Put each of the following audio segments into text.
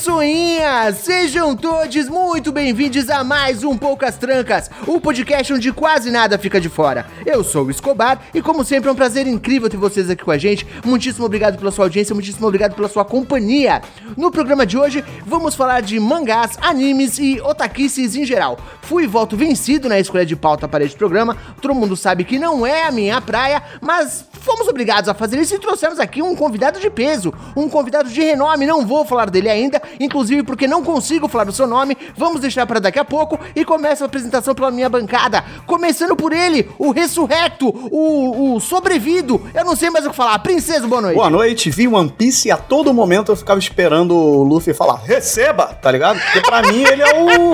Pessoinhas! Sejam todos muito bem-vindos a mais um Poucas Trancas, o podcast onde quase nada fica de fora. Eu sou o Escobar e, como sempre, é um prazer incrível ter vocês aqui com a gente. Muitíssimo obrigado pela sua audiência, muitíssimo obrigado pela sua companhia. No programa de hoje, vamos falar de mangás, animes e otaquices em geral. Fui volto vencido na escolha de pauta para este programa. Todo mundo sabe que não é a minha praia, mas fomos obrigados a fazer isso e trouxemos aqui um convidado de peso, um convidado de renome. Não vou falar dele ainda, inclusive porque não consigo falar o seu nome. Vamos deixar para daqui a pouco e começa a apresentação pela minha bancada. Começando por ele, o ressurrecto, o, o. Eu não sei mais o que falar. Princesa, boa noite. Boa noite, vi One Piece e a todo momento eu ficava esperando o Luffy falar, receba, tá ligado? Porque pra mim ele é o.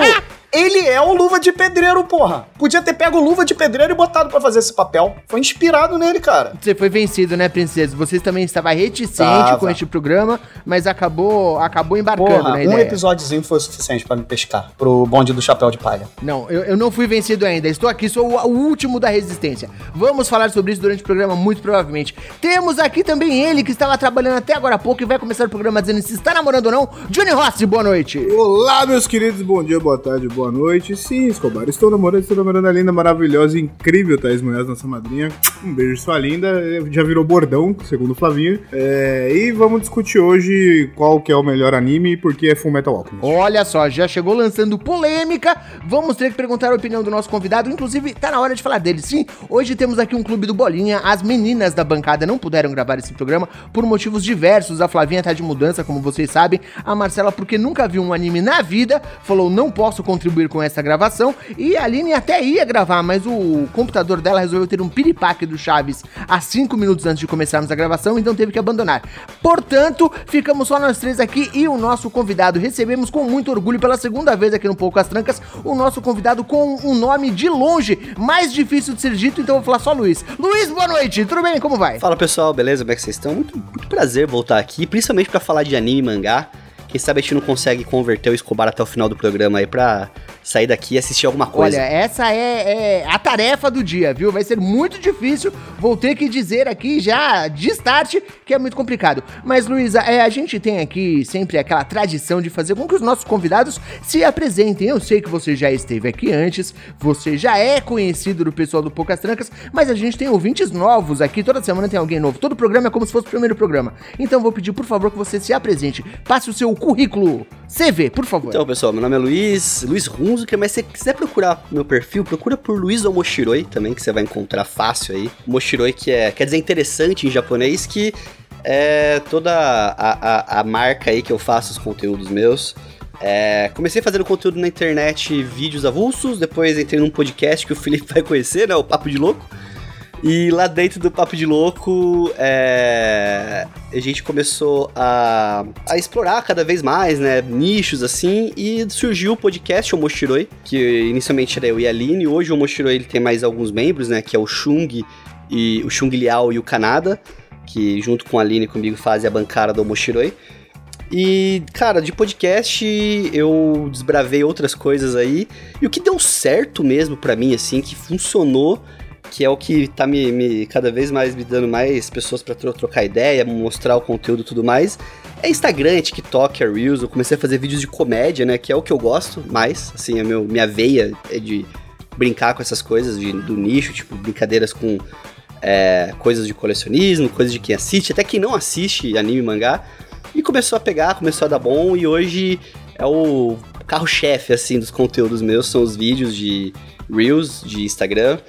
Ele é o Luva de Pedreiro, porra. Podia ter pego o Luva de Pedreiro e botado pra fazer esse papel. Foi inspirado nele, cara. Você foi vencido, né, princesa? Você também estava reticente Tava. com este programa, mas acabou, acabou embarcando Porra, na um ideia. episódiozinho foi o suficiente pra me pescar. Pro bonde do chapéu de palha. Não, eu, eu não fui vencido ainda. Estou aqui, sou o, o último da resistência. Vamos falar sobre isso durante o programa, muito provavelmente. Temos aqui também ele, que estava trabalhando até agora há pouco e vai começar o programa dizendo se está namorando ou não. Johnny Rossi, boa noite. Olá, meus queridos, bom dia, boa tarde, boa noite. Sim, Escobar, estou namorando, estou namorando a linda, maravilhosa, incrível Thaís Munhoz, nossa madrinha. Um beijo, sua linda. Já virou bordão, segundo o Flavinho. É, e vamos discutir hoje qual que é o melhor anime e por que é Full Metal Alchemist. Olha só, já chegou lançando polêmica. Vamos ter que perguntar a opinião do nosso convidado. Inclusive, tá na hora de falar dele. Sim, hoje temos aqui um clube do Bolinha. As meninas da bancada não puderam gravar esse programa por motivos diversos. A Flavinha tá de mudança, como vocês sabem. A Marcela, porque nunca viu um anime na vida, falou: não posso contribuir com essa gravação. E a Aline até ia gravar, mas o computador dela resolveu ter um piripaque do Chaves há cinco minutos antes de começarmos a gravação, então teve que abandonar. Portanto, ficamos só nós três aqui e o nosso convidado. Recebemos com muito orgulho pela segunda vez aqui no Poucas Trancas o nosso convidado com um nome de longe mais difícil de ser dito, então vou falar só Luiz. Luiz, boa noite, tudo bem? Como vai? Fala pessoal, beleza? Como é que vocês estão? Muito, muito prazer voltar aqui, principalmente pra falar de anime e mangá. Quem sabe a gente não consegue converter o Escobar até o final do programa aí pra sair daqui e assistir alguma coisa. Olha, essa é, é a tarefa do dia, viu? Vai ser muito difícil. Vou ter que dizer aqui já de start que é muito complicado. Mas, Luísa, é, a gente tem aqui sempre aquela tradição de fazer com que os nossos convidados se apresentem. Eu sei que você já esteve aqui antes, você já é conhecido do pessoal do Poucas Trancas, mas a gente tem ouvintes novos aqui. Toda semana tem alguém novo. Todo programa é como se fosse o primeiro programa. Então, vou pedir, por favor, que você se apresente. Passe o seu currículo CV, por favor. Então, pessoal, meu nome é Luiz, Luiz Hunzuka, mas se você quiser procurar meu perfil, procura por Luiz Omoshiroi também, que você vai encontrar fácil aí. Moshiroi, que é, quer dizer interessante em japonês, que é toda a, a, a marca aí que eu faço os conteúdos meus. É, comecei fazendo conteúdo na internet, vídeos avulsos, depois entrei num podcast que o Felipe vai conhecer, né, o Papo de Louco. E lá dentro do Papo de Louco, é, a gente começou a, a explorar cada vez mais, né, nichos assim, e surgiu o podcast O que inicialmente era eu e a Aline, hoje o Moshiroi ele tem mais alguns membros, né, que é o Chung, e, o Chung Liao e o Kanada, que junto com a Aline comigo fazem a bancada do Moshiroi. E, cara, de podcast eu desbravei outras coisas aí, e o que deu certo mesmo pra mim, assim, que funcionou que é o que tá me, me cada vez mais me dando mais pessoas para tro trocar ideia, mostrar o conteúdo e tudo mais. É Instagram, é TikTok, é Reels. Eu comecei a fazer vídeos de comédia, né? Que é o que eu gosto mais. Assim, a meu, minha veia é de brincar com essas coisas de, do nicho, tipo, brincadeiras com é, coisas de colecionismo, coisas de quem assiste, até quem não assiste anime e mangá. E começou a pegar, começou a dar bom, e hoje é o carro-chefe, assim, dos conteúdos meus, são os vídeos de Reels, de Instagram.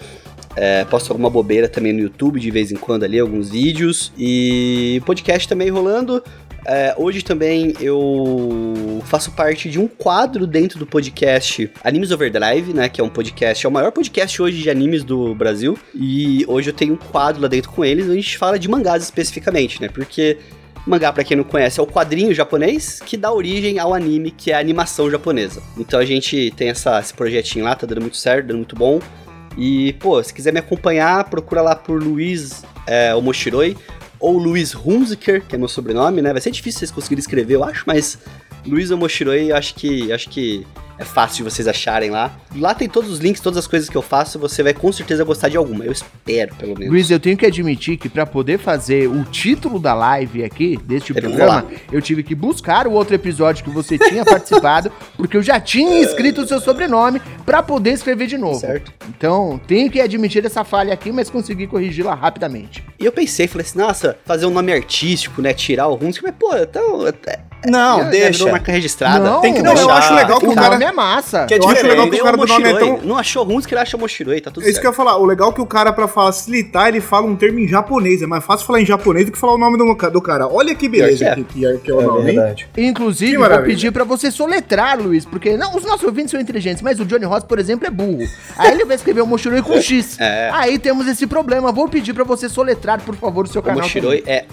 É, posto alguma bobeira também no YouTube de vez em quando ali, alguns vídeos. E podcast também rolando. É, hoje também eu faço parte de um quadro dentro do podcast Animes Overdrive, né? Que é um podcast, é o maior podcast hoje de animes do Brasil. E hoje eu tenho um quadro lá dentro com eles, onde a gente fala de mangás especificamente, né? Porque Mangá, pra quem não conhece, é o quadrinho japonês que dá origem ao anime, que é a animação japonesa. Então a gente tem essa, esse projetinho lá, tá dando muito certo, dando muito bom. E, pô, se quiser me acompanhar, procura lá por Luiz é, ou Luiz Hunziker, que é meu sobrenome, né? Vai ser difícil vocês conseguirem escrever, eu acho, mas Luiz Omoshiroi, acho que acho que é fácil de vocês acharem lá. Lá tem todos os links, todas as coisas que eu faço, você vai com certeza gostar de alguma. Eu espero, pelo menos. Luiz, eu tenho que admitir que pra poder fazer o título da live aqui, deste programa, eu tive que buscar o outro episódio que você tinha participado, porque eu já tinha escrito o seu sobrenome pra poder escrever de novo. Certo. Então, tenho que admitir essa falha aqui, mas consegui corrigi-la rapidamente. E eu pensei, falei assim, nossa, fazer um nome artístico, né? Tirar o Hunziker, mas pô, então. é- Não, já- já deixa. virou marca registrada. tem que Não, eu deixar. acho legal que o o cara. É massa. Que é Eu acho legal que o cara do nome é Moshiroi. tão. Não achou Hunziker, acha Moshiroi, tá tudo É isso que eu certo. ia falar. O legal é que o cara, pra facilitar, ele fala um termo em japonês. É mais fácil falar em japonês do que falar o nome do, do cara. Olha que beleza Pior que, que é, que é o É nome. Inclusive, Que vou pedir pra você soletrar, Luiz, porque não, os nossos ouvintes são inteligentes, mas o Johnny Ross, por exemplo, é burro. Aí ele vai escrever o Moshiroi com X. É. Aí temos esse problema. Vou pedir pra você soletrar, por favor, o seu O canal. Moshiroi é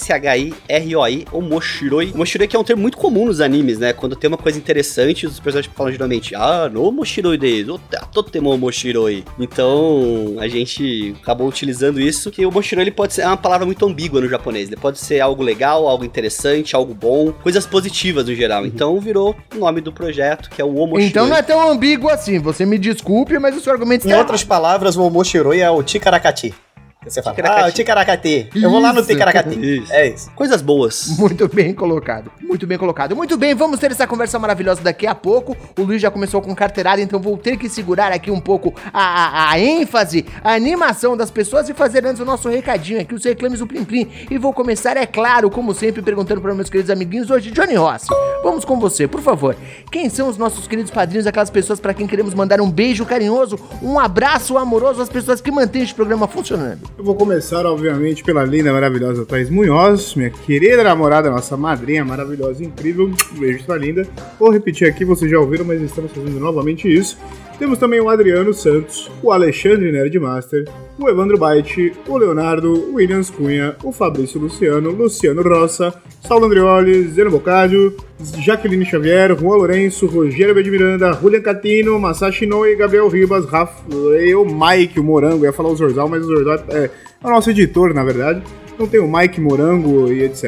O-M-O-S-H-I-R-O-I, o Moshiroi. O Moshiroi que é um termo muito comum nos animes, né? Quando tem uma coisa interessante, os personagens falam geralmente, ah, no Moshiroi desu, totemo Moshiroi. Então, a gente acabou utilizando isso, que o Moshiroi ele pode ser é uma palavra muito ambígua no japonês. Ele pode ser algo legal, algo interessante, algo bom, coisas positivas no geral. Então, virou o nome do projeto, que é o Omoshiroi. Então não é tão ambíguo assim. Você me desculpe, mas o seu argumento Em está outras palavras, o Omoshiroi é o Ticaracati. Você fala, Ticaracati. ah, o Ticaracati. Eu vou lá no. Ticaracati. Isso. É isso. Coisas boas. Muito bem colocado. Muito bem colocado. Muito bem, vamos ter essa conversa maravilhosa daqui a pouco. O Luiz já começou com carteirada, então vou ter que segurar aqui um pouco a, a- a ênfase, a animação das pessoas e fazer antes o nosso recadinho aqui, os reclames do Plim Plim. E vou começar, é claro, como sempre, perguntando para meus queridos amiguinhos hoje, Johnny Rossi. Vamos com você, por favor. Quem são os nossos queridos padrinhos, aquelas pessoas para quem queremos mandar um beijo carinhoso, um abraço amoroso às pessoas que mantêm este programa funcionando? Eu vou começar, obviamente, pela linda, maravilhosa Thais Munhoz, minha querida namorada, nossa madrinha maravilhosa, incrível. Um beijo, sua linda. Vou repetir aqui, vocês já ouviram, mas estamos fazendo novamente isso. Temos também o Adriano Santos, o Alexandre Nerdmaster, o Evandro Baiti, o Leonardo, o Williams Cunha, o Fabrício Luciano, Luciano Rossa, Saulo Andrioli, Zeno Bocádio, Jaqueline Xavier, Juan Lourenço, Rogério B. Miranda, Julian Catino, Masashi Noi, Gabriel Ribas, Rafael Mike, o Morango, ia falar o Zorzal, mas o Zorzal é, é o nosso editor, na verdade. Então tem o Mike Morango e etc.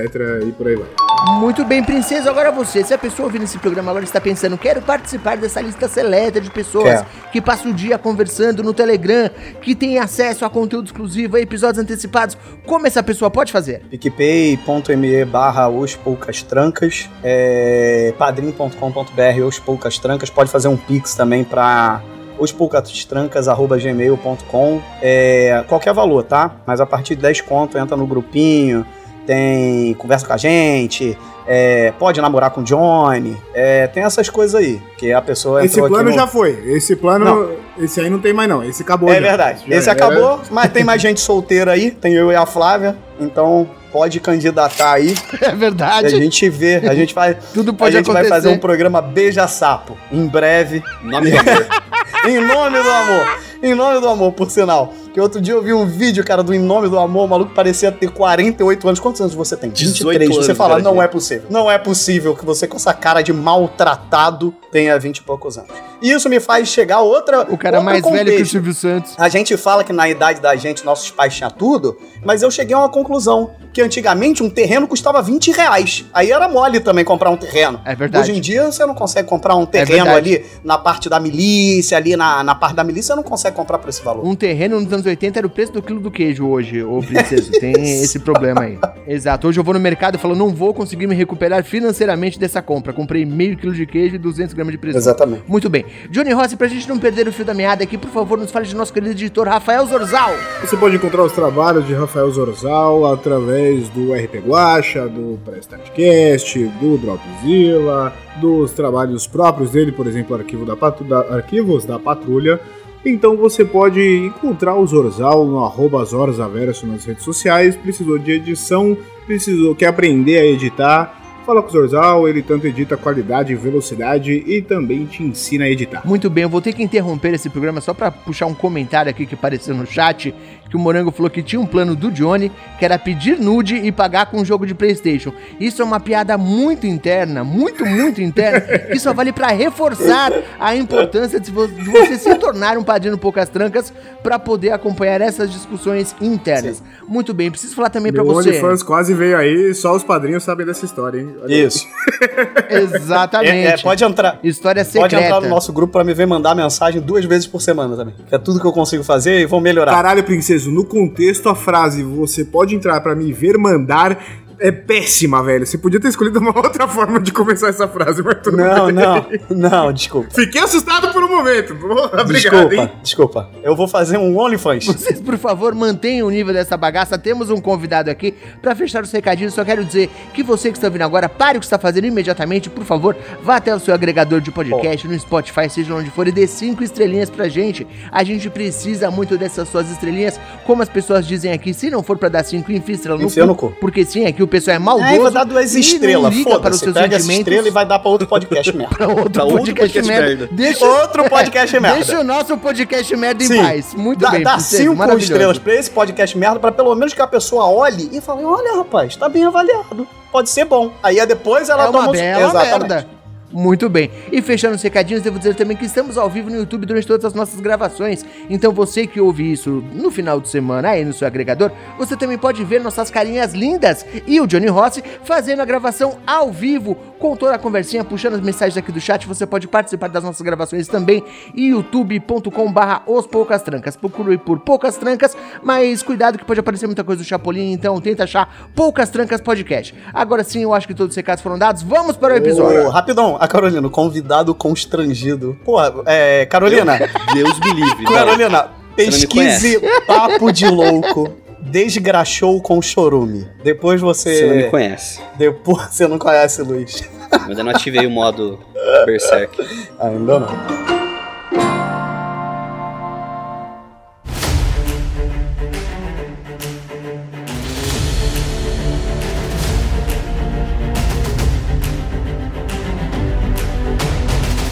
e por aí vai. Muito bem, princesa. Agora você, se a pessoa ouvindo esse programa agora está pensando, quero participar dessa lista seleta de pessoas que passam o dia conversando no Telegram, que tem acesso a conteúdo exclusivo, a episódios antecipados, como essa pessoa pode fazer? picpay.me barra os poucas trancas, é, padrim.com.br os poucas trancas, pode fazer um pix também para ospoucastrancas.gmail.com é, qualquer valor, tá? Mas a partir de 10 conto entra no grupinho, tem conversa com a gente, é, pode namorar com o Johnny, é, tem essas coisas aí, que a pessoa Esse plano no- já foi. Esse plano. Não. Esse aí não tem mais, não. Esse acabou. É já. verdade. Já Esse era. acabou, mas tem mais gente solteira aí. Tem eu e a Flávia. Então pode candidatar aí. É E a verdade. gente vê. A gente vai. Tudo a pode gente vai acontecer. fazer um programa Beija Sapo. Em breve. Nome do amor. em nome do amor. Em nome do amor, por sinal. Que outro dia eu vi um vídeo, cara, do Em Nome do Amor. O maluco parecia ter 48 anos. Quantos anos você tem? 18 Você anos, fala, cara, não é possível. Não é possível que você, com essa cara de maltratado, tenha 20 e poucos anos. E isso me faz chegar a outra. O cara mais velho que o contexto. Silvio Santos. A gente fala que na idade da gente, nossos pais tinham tudo, mas eu cheguei a uma conclusão: que antigamente um terreno custava 20 reais. Aí era mole também comprar um terreno. É verdade. Hoje em dia você não consegue comprar um terreno verdade. ali na parte da milícia, ali na, na parte da milícia, você não consegue comprar por esse valor. Um terreno nos anos 80 era o preço do quilo do queijo hoje, ô princesa. Tem esse problema aí. Exato. Hoje eu vou no mercado e falo, não vou conseguir me recuperar financeiramente dessa compra. Comprei meio quilo de queijo e 200 gramas de presunto. Exatamente. Muito bem. Johnny Rossi, pra gente não perder o fio da meada aqui, por favor, nos fale de nosso querido editor Rafael Zorzal. Você pode encontrar os trabalhos de Rafael Zorzal através do RP Guacha, do Prestatcast, do Dropzilla, dos trabalhos próprios dele, por exemplo, Arquivo da Patru- da- Arquivos da Patrulha. Então você pode encontrar o Zorzal no arroba Zorzaverso nas redes sociais. Precisou de edição, precisou quer aprender a editar. Fala com o Zorzal, ele tanto edita qualidade velocidade e também te ensina a editar. Muito bem, eu vou ter que interromper esse programa só pra puxar um comentário aqui que apareceu no chat que o Morango falou que tinha um plano do Johnny, que era pedir nude e pagar com um jogo de Playstation. Isso é uma piada muito interna, muito, muito interna, que só vale pra reforçar a importância de vo- de você se tornar um padrinho Poucas Trancas pra poder acompanhar essas discussões internas. Muito bem, preciso falar também pra Meu você. OnlyFans quase veio aí, só os padrinhos sabem dessa história, hein? Olha. Isso. Exatamente. É, é, pode entrar. História Pode secreta. entrar no nosso grupo pra me ver mandar mensagem duas vezes por semana também. Que é tudo que eu consigo fazer e vou melhorar. Caralho, no contexto a frase você pode entrar pra me ver mandar é péssima, velho. Você podia ter escolhido uma outra forma de começar essa frase, mas tudo Não, bem. não, não, desculpa. Fiquei assustado por um momento. Obrigado, Desculpa, hein? desculpa. Eu vou fazer um OnlyFans. Vocês, por favor, mantenham o nível dessa bagaça. Temos um convidado aqui pra fechar os recadinhos. Só quero dizer que você que está ouvindo agora, pare o que está fazendo imediatamente. Por favor, vá até o seu agregador de podcast, no Spotify, seja onde for, e dê cinco estrelinhas pra gente. A gente precisa muito dessas suas estrelinhas. Como as pessoas dizem aqui, se não for pra dar cinco, enfia estrela no Enfia no cu. Porque sim, aqui o pessoal é maldoso. Aí vai dar duas estrelas, foda-se. Pega essa estrela e vai dar pra outro podcast merda. Pra outro, Pra outro podcast, podcast merda. merda. Deixa, Outro podcast merda. Deixa o nosso podcast merda em Sim. paz. Muito dá, bem, dá cinco estrelas pra esse podcast merda, pra pelo menos que a pessoa olhe e fale: olha, rapaz, tá bem avaliado. Pode ser bom. Aí é depois ela é toma uma um- bela Exatamente. merda. Muito bem. E fechando os recadinhos, devo dizer também que estamos ao vivo no YouTube durante todas as nossas gravações. Então você que ouve isso no final de semana aí no seu agregador, você também pode ver nossas carinhas lindas e o Johnny Rossi fazendo a gravação ao vivo com toda a conversinha, puxando as mensagens aqui do chat. Você pode participar das nossas gravações também em youtube.com barra os Poucas Trancas. Procure por Poucas Trancas, mas cuidado que pode aparecer muita coisa do Chapolin, então tenta achar Poucas Trancas Podcast. Agora sim, eu acho que todos os recados foram dados. Vamos para o episódio. Ô, rapidão, a Carolina, convidado constrangido. Pô, é, Carolina, Deus me livre. Carolina, pesquise papo de louco. Desgraxou com chorume. Depois você. Você não me conhece. Depois você não conhece, Luiz. Eu ainda não ativei o modo Berserk. Ainda não.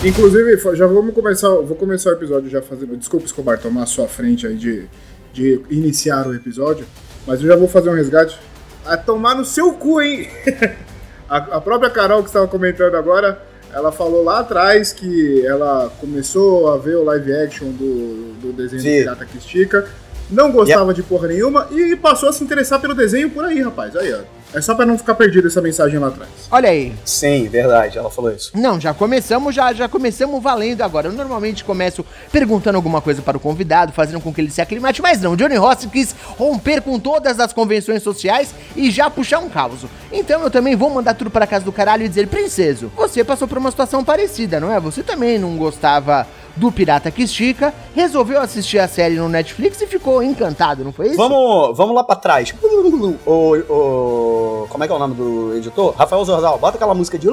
Inclusive, já vamos começar, vou começar o episódio já fazendo. Desculpa, Escobar, tomar a sua frente aí de, de iniciar o episódio, mas eu já vou fazer um resgate. A tomar no seu cu, hein? a, a própria Carol que estava comentando agora, ela falou lá atrás que ela começou a ver o live action do, do desenho Vi. do Pirata que Estica, não gostava de porra nenhuma e passou a se interessar pelo desenho por aí, rapaz. Aí, ó. É só pra não ficar perdido essa mensagem lá atrás. Olha aí. Sim, verdade, ela falou isso. Não, já começamos, já, já começamos valendo agora. Eu normalmente começo perguntando alguma coisa para o convidado, fazendo com que ele se aclimate, mas não. Johnny Rossi quis romper com todas as convenções sociais e já puxar um caos. Então eu também vou mandar tudo para casa do caralho e dizer, princeso, você passou por uma situação parecida, não é? Você também não gostava do Pirata que Estica, resolveu assistir a série no Netflix e ficou encantado, não foi isso? Vamos, vamos lá pra trás. O, o, como é que é o nome do editor? Rafael Zorzal. Bota aquela música de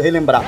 relembrar.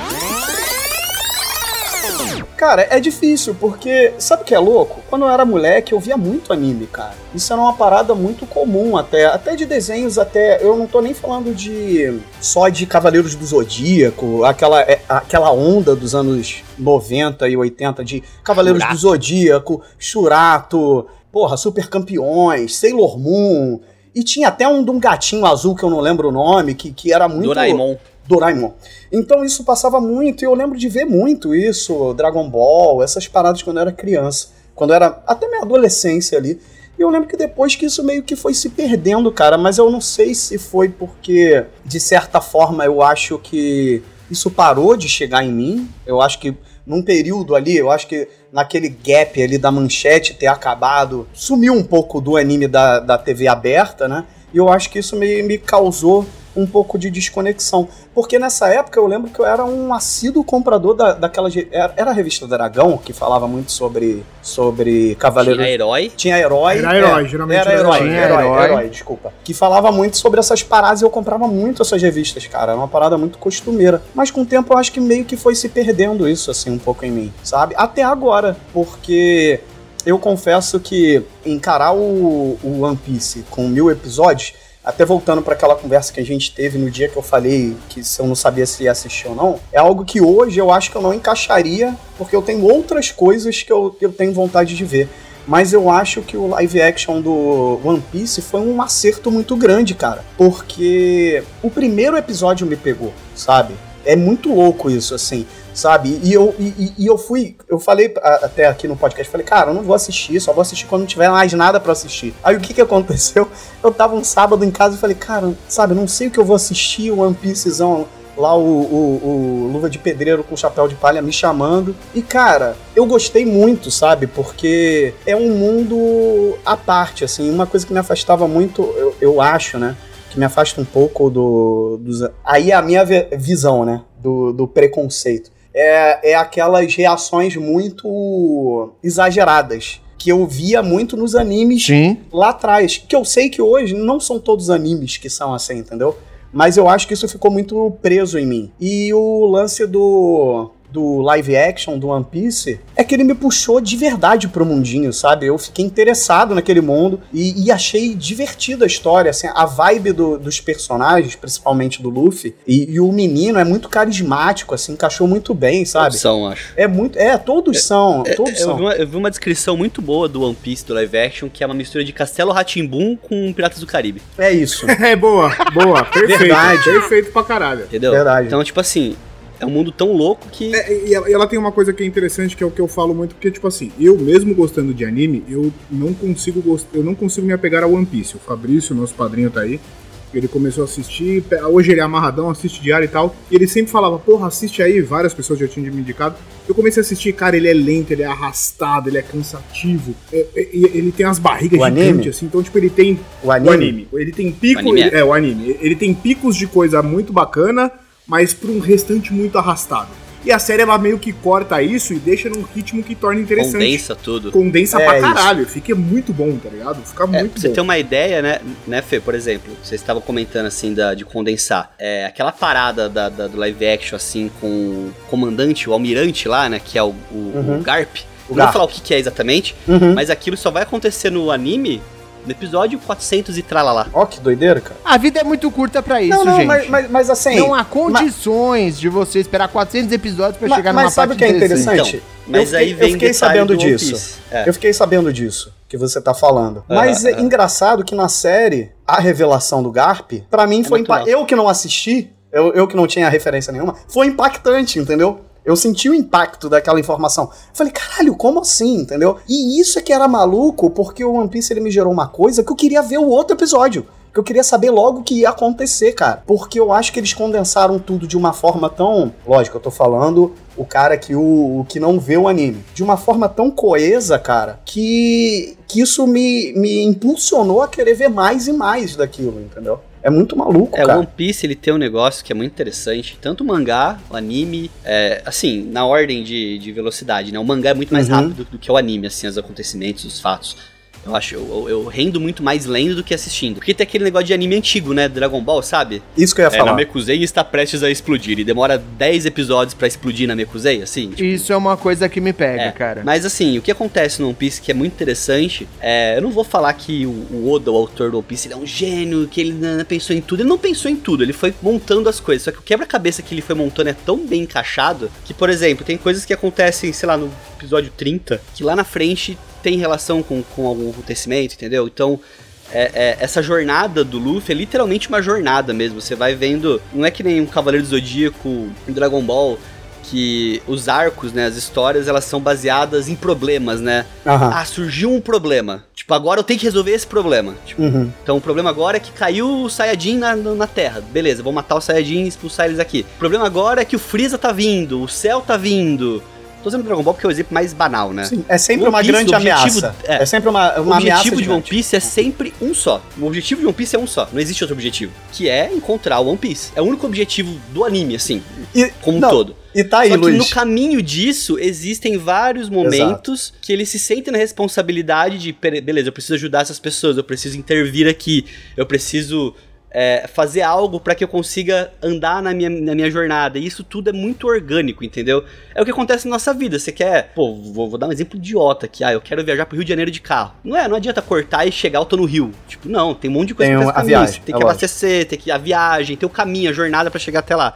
Cara, é difícil, porque sabe o que é louco? Quando eu era moleque, eu via muito anime, cara. Isso era uma parada muito comum, até, até de desenhos, até. Eu não tô nem falando de. só de Cavaleiros do Zodíaco, aquela, é, aquela onda dos anos 90 e 80 de Cavaleiros do Zodíaco, Churato, porra, Super Campeões, Sailor Moon. E tinha até um de um gatinho azul que eu não lembro o nome, que, que era muito. Doraemon. Doraemon. Então isso passava muito, e eu lembro de ver muito isso, Dragon Ball, essas paradas quando eu era criança. Quando eu era até minha adolescência ali. E eu lembro que depois que isso meio que foi se perdendo, cara, mas eu não sei se foi porque, de certa forma, eu acho que isso parou de chegar em mim. Eu acho que num período ali, eu acho que naquele gap ali da manchete ter acabado, sumiu um pouco do anime da, da TV aberta, né? E eu acho que isso me, me causou um pouco de desconexão. Porque nessa época eu lembro que eu era um assíduo comprador da, daquela. Era, era a revista Dragão, que falava muito sobre, sobre Cavaleiros. Tinha herói. Tinha herói. Era herói, é, geralmente era era herói. herói. Herói, Tinha herói, herói. desculpa. Que falava muito sobre essas paradas e eu comprava muito essas revistas, cara. Era uma parada muito costumeira. Mas com o tempo eu acho que meio que foi se perdendo isso, assim, um pouco em mim, sabe? Até agora, porque eu confesso que encarar o, o One Piece com mil episódios. Até voltando para aquela conversa que a gente teve no dia que eu falei que se eu não sabia se ia assistir ou não, é algo que hoje eu acho que eu não encaixaria, porque eu tenho outras coisas que eu, que eu tenho vontade de ver. Mas eu acho que o live action do One Piece foi um acerto muito grande, cara. Porque o primeiro episódio me pegou, sabe? É muito louco isso, assim, sabe? E eu, e, e eu fui, eu falei até aqui no podcast, falei, cara, eu não vou assistir, só vou assistir quando não tiver mais nada pra assistir. Aí o que que aconteceu? Eu tava um sábado em casa e falei, cara, sabe, não sei o que eu vou assistir, o One Piecezão lá o, o, o Luva de Pedreiro com chapéu de palha me chamando. E, cara, eu gostei muito, sabe? Porque é um mundo à parte, assim. Uma coisa que me afastava muito, eu, eu acho, né? Que me afasta um pouco do. Dos, aí é a minha visão, né? Do, do preconceito. É, é aquelas reações muito exageradas. Que eu via muito nos animes Sim. lá atrás. Que eu sei que hoje não são todos animes que são assim, entendeu? Mas eu acho que isso ficou muito preso em mim. E o lance do, do live action do One Piece é que ele me puxou de verdade pro mundinho, sabe? Eu fiquei interessado naquele mundo e, e achei divertida a história, assim, a vibe do- dos personagens, principalmente do Luffy. E, e o menino é muito carismático, assim, encaixou muito bem, sabe? Opção, acho. É muito. É, todos são. Todos Eu são. vi, uma, eu vi uma descrição muito boa do One Piece do live action, que é uma mistura de Castelo Ratimbum com Piratas do Caribe. É isso. É boa, boa, perfeito. Verdade. Perfeito pra caralho. Entendeu? Verdade. Então, tipo assim, é um mundo tão louco que. É, e ela, e ela tem uma coisa que é interessante, que é o que eu falo muito, porque, tipo assim, eu mesmo gostando de anime, eu não consigo gost... eu não consigo me apegar a One Piece. O Fabrício, nosso padrinho, tá aí. Ele começou a assistir, hoje ele é amarradão, assiste diário e tal. E ele sempre falava, porra, assiste aí, várias pessoas já tinham me indicado. Eu comecei a assistir, cara, ele é lento, ele é arrastado, ele é cansativo. É- é- ele tem as barrigas O gigantes, anime? assim. Então, tipo, ele tem O anime. o anime. Ele tem pico. O anime é. ele- é, o anime. Ele tem picos de coisa muito bacana, mas pra um restante muito arrastado. E a série ela meio que corta isso e deixa num ritmo que torna interessante. Condensa tudo. Condensa É pra isso. caralho. Fica muito bom, tá ligado? Fica É, muito pra você bom. ter uma ideia, né, né, Fê, por exemplo, vocês estavam comentando assim da, de condensar. É, aquela parada da, da- do live action, assim, com o comandante, o almirante lá, né? Que é o, o- Uhum. o Garp. O Não vou falar o que, que é exatamente, Uhum. mas aquilo só vai acontecer no anime no episódio 400 e tralalá. Ó, que doideira, cara. A vida é muito curta pra isso, não, não, gente. mas, mas, mas assim. não há condições de você esperar 400 episódios pra Mas- chegar mas numa sabe parte o que é interessante? Então, mas eu aí fiquei, vem eu fiquei sabendo disso. É. Eu fiquei sabendo disso que você tá falando. Mas é engraçado que na série, a revelação do Garp, pra mim foi natural. impactante. Eu que não assisti, eu, eu que não tinha referência nenhuma, foi impactante, entendeu? Eu senti o impacto daquela informação. Falei, caralho, como assim, entendeu? E isso é que era maluco, porque o One Piece ele me gerou uma coisa que eu queria ver o outro episódio. Que eu queria saber logo o que ia acontecer, cara. Porque eu acho que eles condensaram tudo de uma forma tão. Lógico, eu tô falando o cara que, o que não vê o anime. De uma forma tão coesa, cara, que, que isso me, me impulsionou a querer ver mais e mais daquilo, entendeu? É muito maluco, É, cara. One Piece ele tem um negócio que é muito interessante. Tanto o mangá, o anime, é, assim, na ordem de, de velocidade, né? O mangá é muito mais Uhum. rápido do que o anime, assim, os acontecimentos, os fatos. Eu acho, eu, eu- rendo muito mais lendo do que assistindo. Porque tem aquele negócio de anime antigo, né? Dragon Ball, sabe? Isso que eu ia É, falar. Namekusei está prestes a explodir. E demora 10 episódios pra explodir Namekusei, assim. tipo, Isso é uma coisa que me pega, É, cara. Mas assim, o que acontece no One Piece que é muito interessante, é, eu não vou falar que o, o Oda, o autor do One Piece, ele é um gênio, que ele né, pensou em tudo. Ele não pensou em tudo, ele foi montando as coisas. Só que o quebra-cabeça que ele foi montando é tão bem encaixado que, por exemplo, tem coisas que acontecem, sei lá, no episódio 30, que lá na frente tem relação com, com algum acontecimento, entendeu? Então. é- é, essa jornada do Luffy é literalmente uma jornada mesmo. Você vai vendo. Não é que nem um Cavaleiro do Zodíaco, um Dragon Ball, que os arcos, né, as histórias, elas são baseadas em problemas, né? Aham. Ah, surgiu um problema. Tipo, agora eu tenho que resolver esse problema. Tipo, Uhum. então o problema agora é que caiu o Saiyajin na, na Terra. Beleza, vou matar o Saiyajin e expulsar eles aqui. O problema agora é que o Freeza tá vindo, o céu tá vindo. Tô usando Dragon Ball porque é o exemplo mais banal, né? Sim, é sempre uma grande o objetivo- ameaça. é. É, sempre uma, O ameaça objetivo de One. Piece é sempre um só. O objetivo de One Piece é um só. Não existe outro objetivo. Que é encontrar o One Piece. É o único objetivo do anime, assim, E, como um não, todo. E tá aí, Só que Luiz. no caminho disso, existem vários momentos que ele se sente na responsabilidade de, "Pera- beleza, eu preciso ajudar essas pessoas, eu preciso intervir aqui, eu preciso é, fazer algo para que eu consiga andar na minha, na minha jornada. E isso tudo é muito orgânico, entendeu? É o que acontece na nossa vida. Você quer, pô, vou, vou dar um exemplo idiota aqui. Ah, eu quero viajar pro Rio de Janeiro de carro. Não é, não adianta cortar e chegar, eu tô no Rio. Tipo, não, tem um monte de coisa Tem pra a fazer viagem, Tem é que abastecer, tem que a viagem, tem o caminho, a jornada para chegar até lá.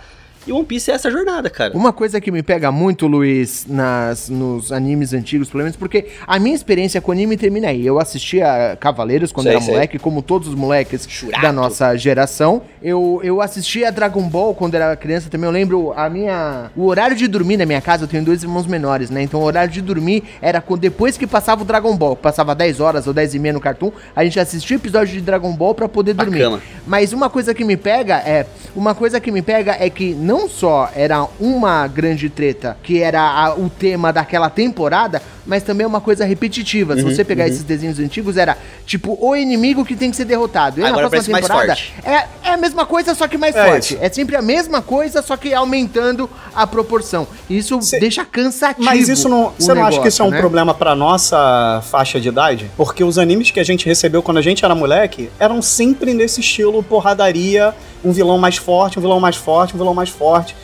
E One Piece é essa jornada, cara. Uma coisa que me pega muito, Luiz, nas, nos animes antigos, pelo menos, porque a minha experiência com anime termina aí. Eu assistia Cavaleiros quando Sei, era sei. moleque, como todos os moleques Churato. da nossa geração. Eu, eu assistia Dragon Ball quando era criança também. Eu lembro a minha. O horário de dormir na minha casa, eu tenho dois irmãos menores, né? Então o horário de dormir era quando, depois que passava o Dragon Ball, passava 10 horas ou 10 e meia no Cartoon, a gente assistia o episódio de Dragon Ball pra poder dormir. cama. Mas uma coisa que me pega é. Uma coisa que me pega é que não só era uma grande treta, que era a- o tema daquela temporada, mas também é uma coisa repetitiva. Uhum, Se você pegar esses desenhos antigos, era tipo o inimigo que tem que ser derrotado. E Agora parece mais forte. É, é a mesma coisa, só que mais É forte. isso. É sempre a mesma coisa, só que aumentando a proporção. Isso Cê- deixa cansativo. Mas isso não. Você não acha que isso é um né? problema pra nossa faixa de idade? Porque os animes que a gente recebeu quando a gente era moleque eram sempre nesse estilo porradaria, um vilão mais forte, um vilão mais forte, um vilão mais forte.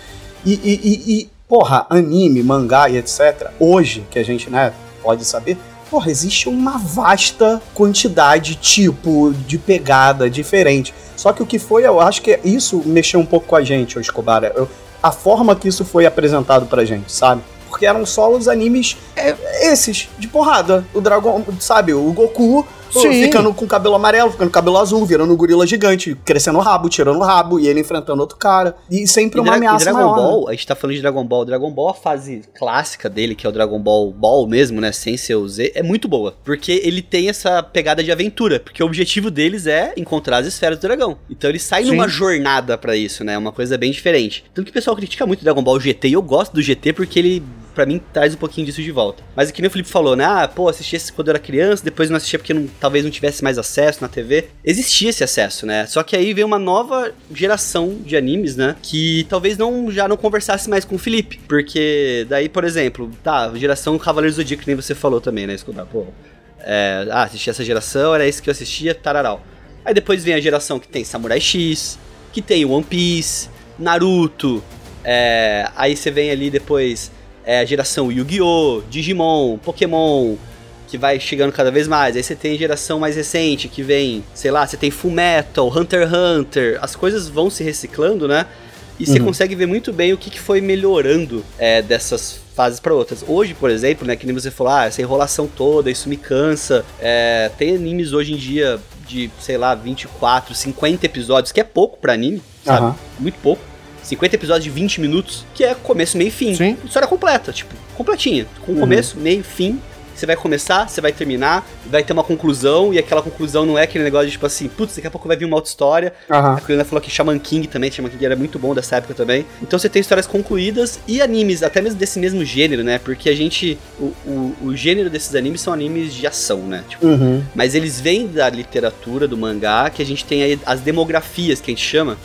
E, e- e, porra, anime, mangá e etc. Hoje, que a gente, né, pode saber. Porra, existe uma vasta quantidade, tipo, de pegada diferente. Só que o que foi, eu acho que isso mexeu um pouco com a gente, Escobar. Eu- a forma que isso foi apresentado pra gente, sabe? Porque eram só os animes é, esses, de porrada. O dragão, sabe? O Goku Sim. ficando com cabelo amarelo, ficando com cabelo azul, virando um gorila gigante, crescendo o rabo, tirando o rabo, e ele enfrentando outro cara. E sempre E, uma Dra- e ameaça Dragon maior. né? Ball, a gente tá falando de Dragon Ball. Dragon Ball, a fase clássica dele, que é o Dragon Ball Ball mesmo, né? Sem ser o Z, é muito boa. Porque ele tem essa pegada de aventura. Porque o objetivo deles é encontrar as esferas do dragão. Então ele sai Sim. numa jornada pra isso, né? Uma coisa bem diferente. Tanto que o pessoal critica muito Dragon Ball GT. E eu gosto do GT porque ele, pra mim, traz um pouquinho disso de volta. Mas que nem o Felipe falou, né? Ah, pô, assisti esse quando eu era criança, depois não assistia porque não- talvez não tivesse mais acesso na TV. Existia esse acesso, né? Só que aí veio uma nova geração de animes, né? Que talvez não já não conversasse mais com o Felipe. Porque daí, por exemplo, tá, geração Cavaleiros do Zodíaco, que nem você falou também, né? Escutar, pô. É, ah, assisti essa geração, era isso que eu assistia, tararau. Aí depois vem a geração que tem Samurai X, que tem One Piece, Naruto, é, aí você vem ali depois é, a geração Yu-Gi-Oh!, Digimon, Pokémon, que vai chegando cada vez mais. Aí você tem geração mais recente, que vem, sei lá, você tem Full Metal, Hunter x Hunter. As coisas vão se reciclando, né? E você Uhum. consegue ver muito bem o que, que foi melhorando é, dessas fases para outras. Hoje, por exemplo, né, que nem você falou, ah, essa enrolação toda, isso me cansa. É, tem animes hoje em dia de, sei lá, 24, 50 episódios, que é pouco pra anime, sabe? Aham. Muito pouco. 50 episódios de 20 minutos, que é começo, meio e fim. Sim. História completa, tipo, completinha. Com Uhum. começo, meio, fim. Você vai começar, você vai terminar, vai ter uma conclusão, e aquela conclusão não é aquele negócio de tipo assim, putz, daqui a pouco vai vir uma outra história. Aham. A Juliana falou que Shaman King também, Shaman King era muito bom dessa época também. Então você tem histórias concluídas e animes, até mesmo desse mesmo gênero, né? Porque a gente. O, o, o gênero desses animes são animes de ação, né? Tipo, Uhum. mas eles vêm da literatura, do mangá, que a gente tem aí as demografias, que a gente chama,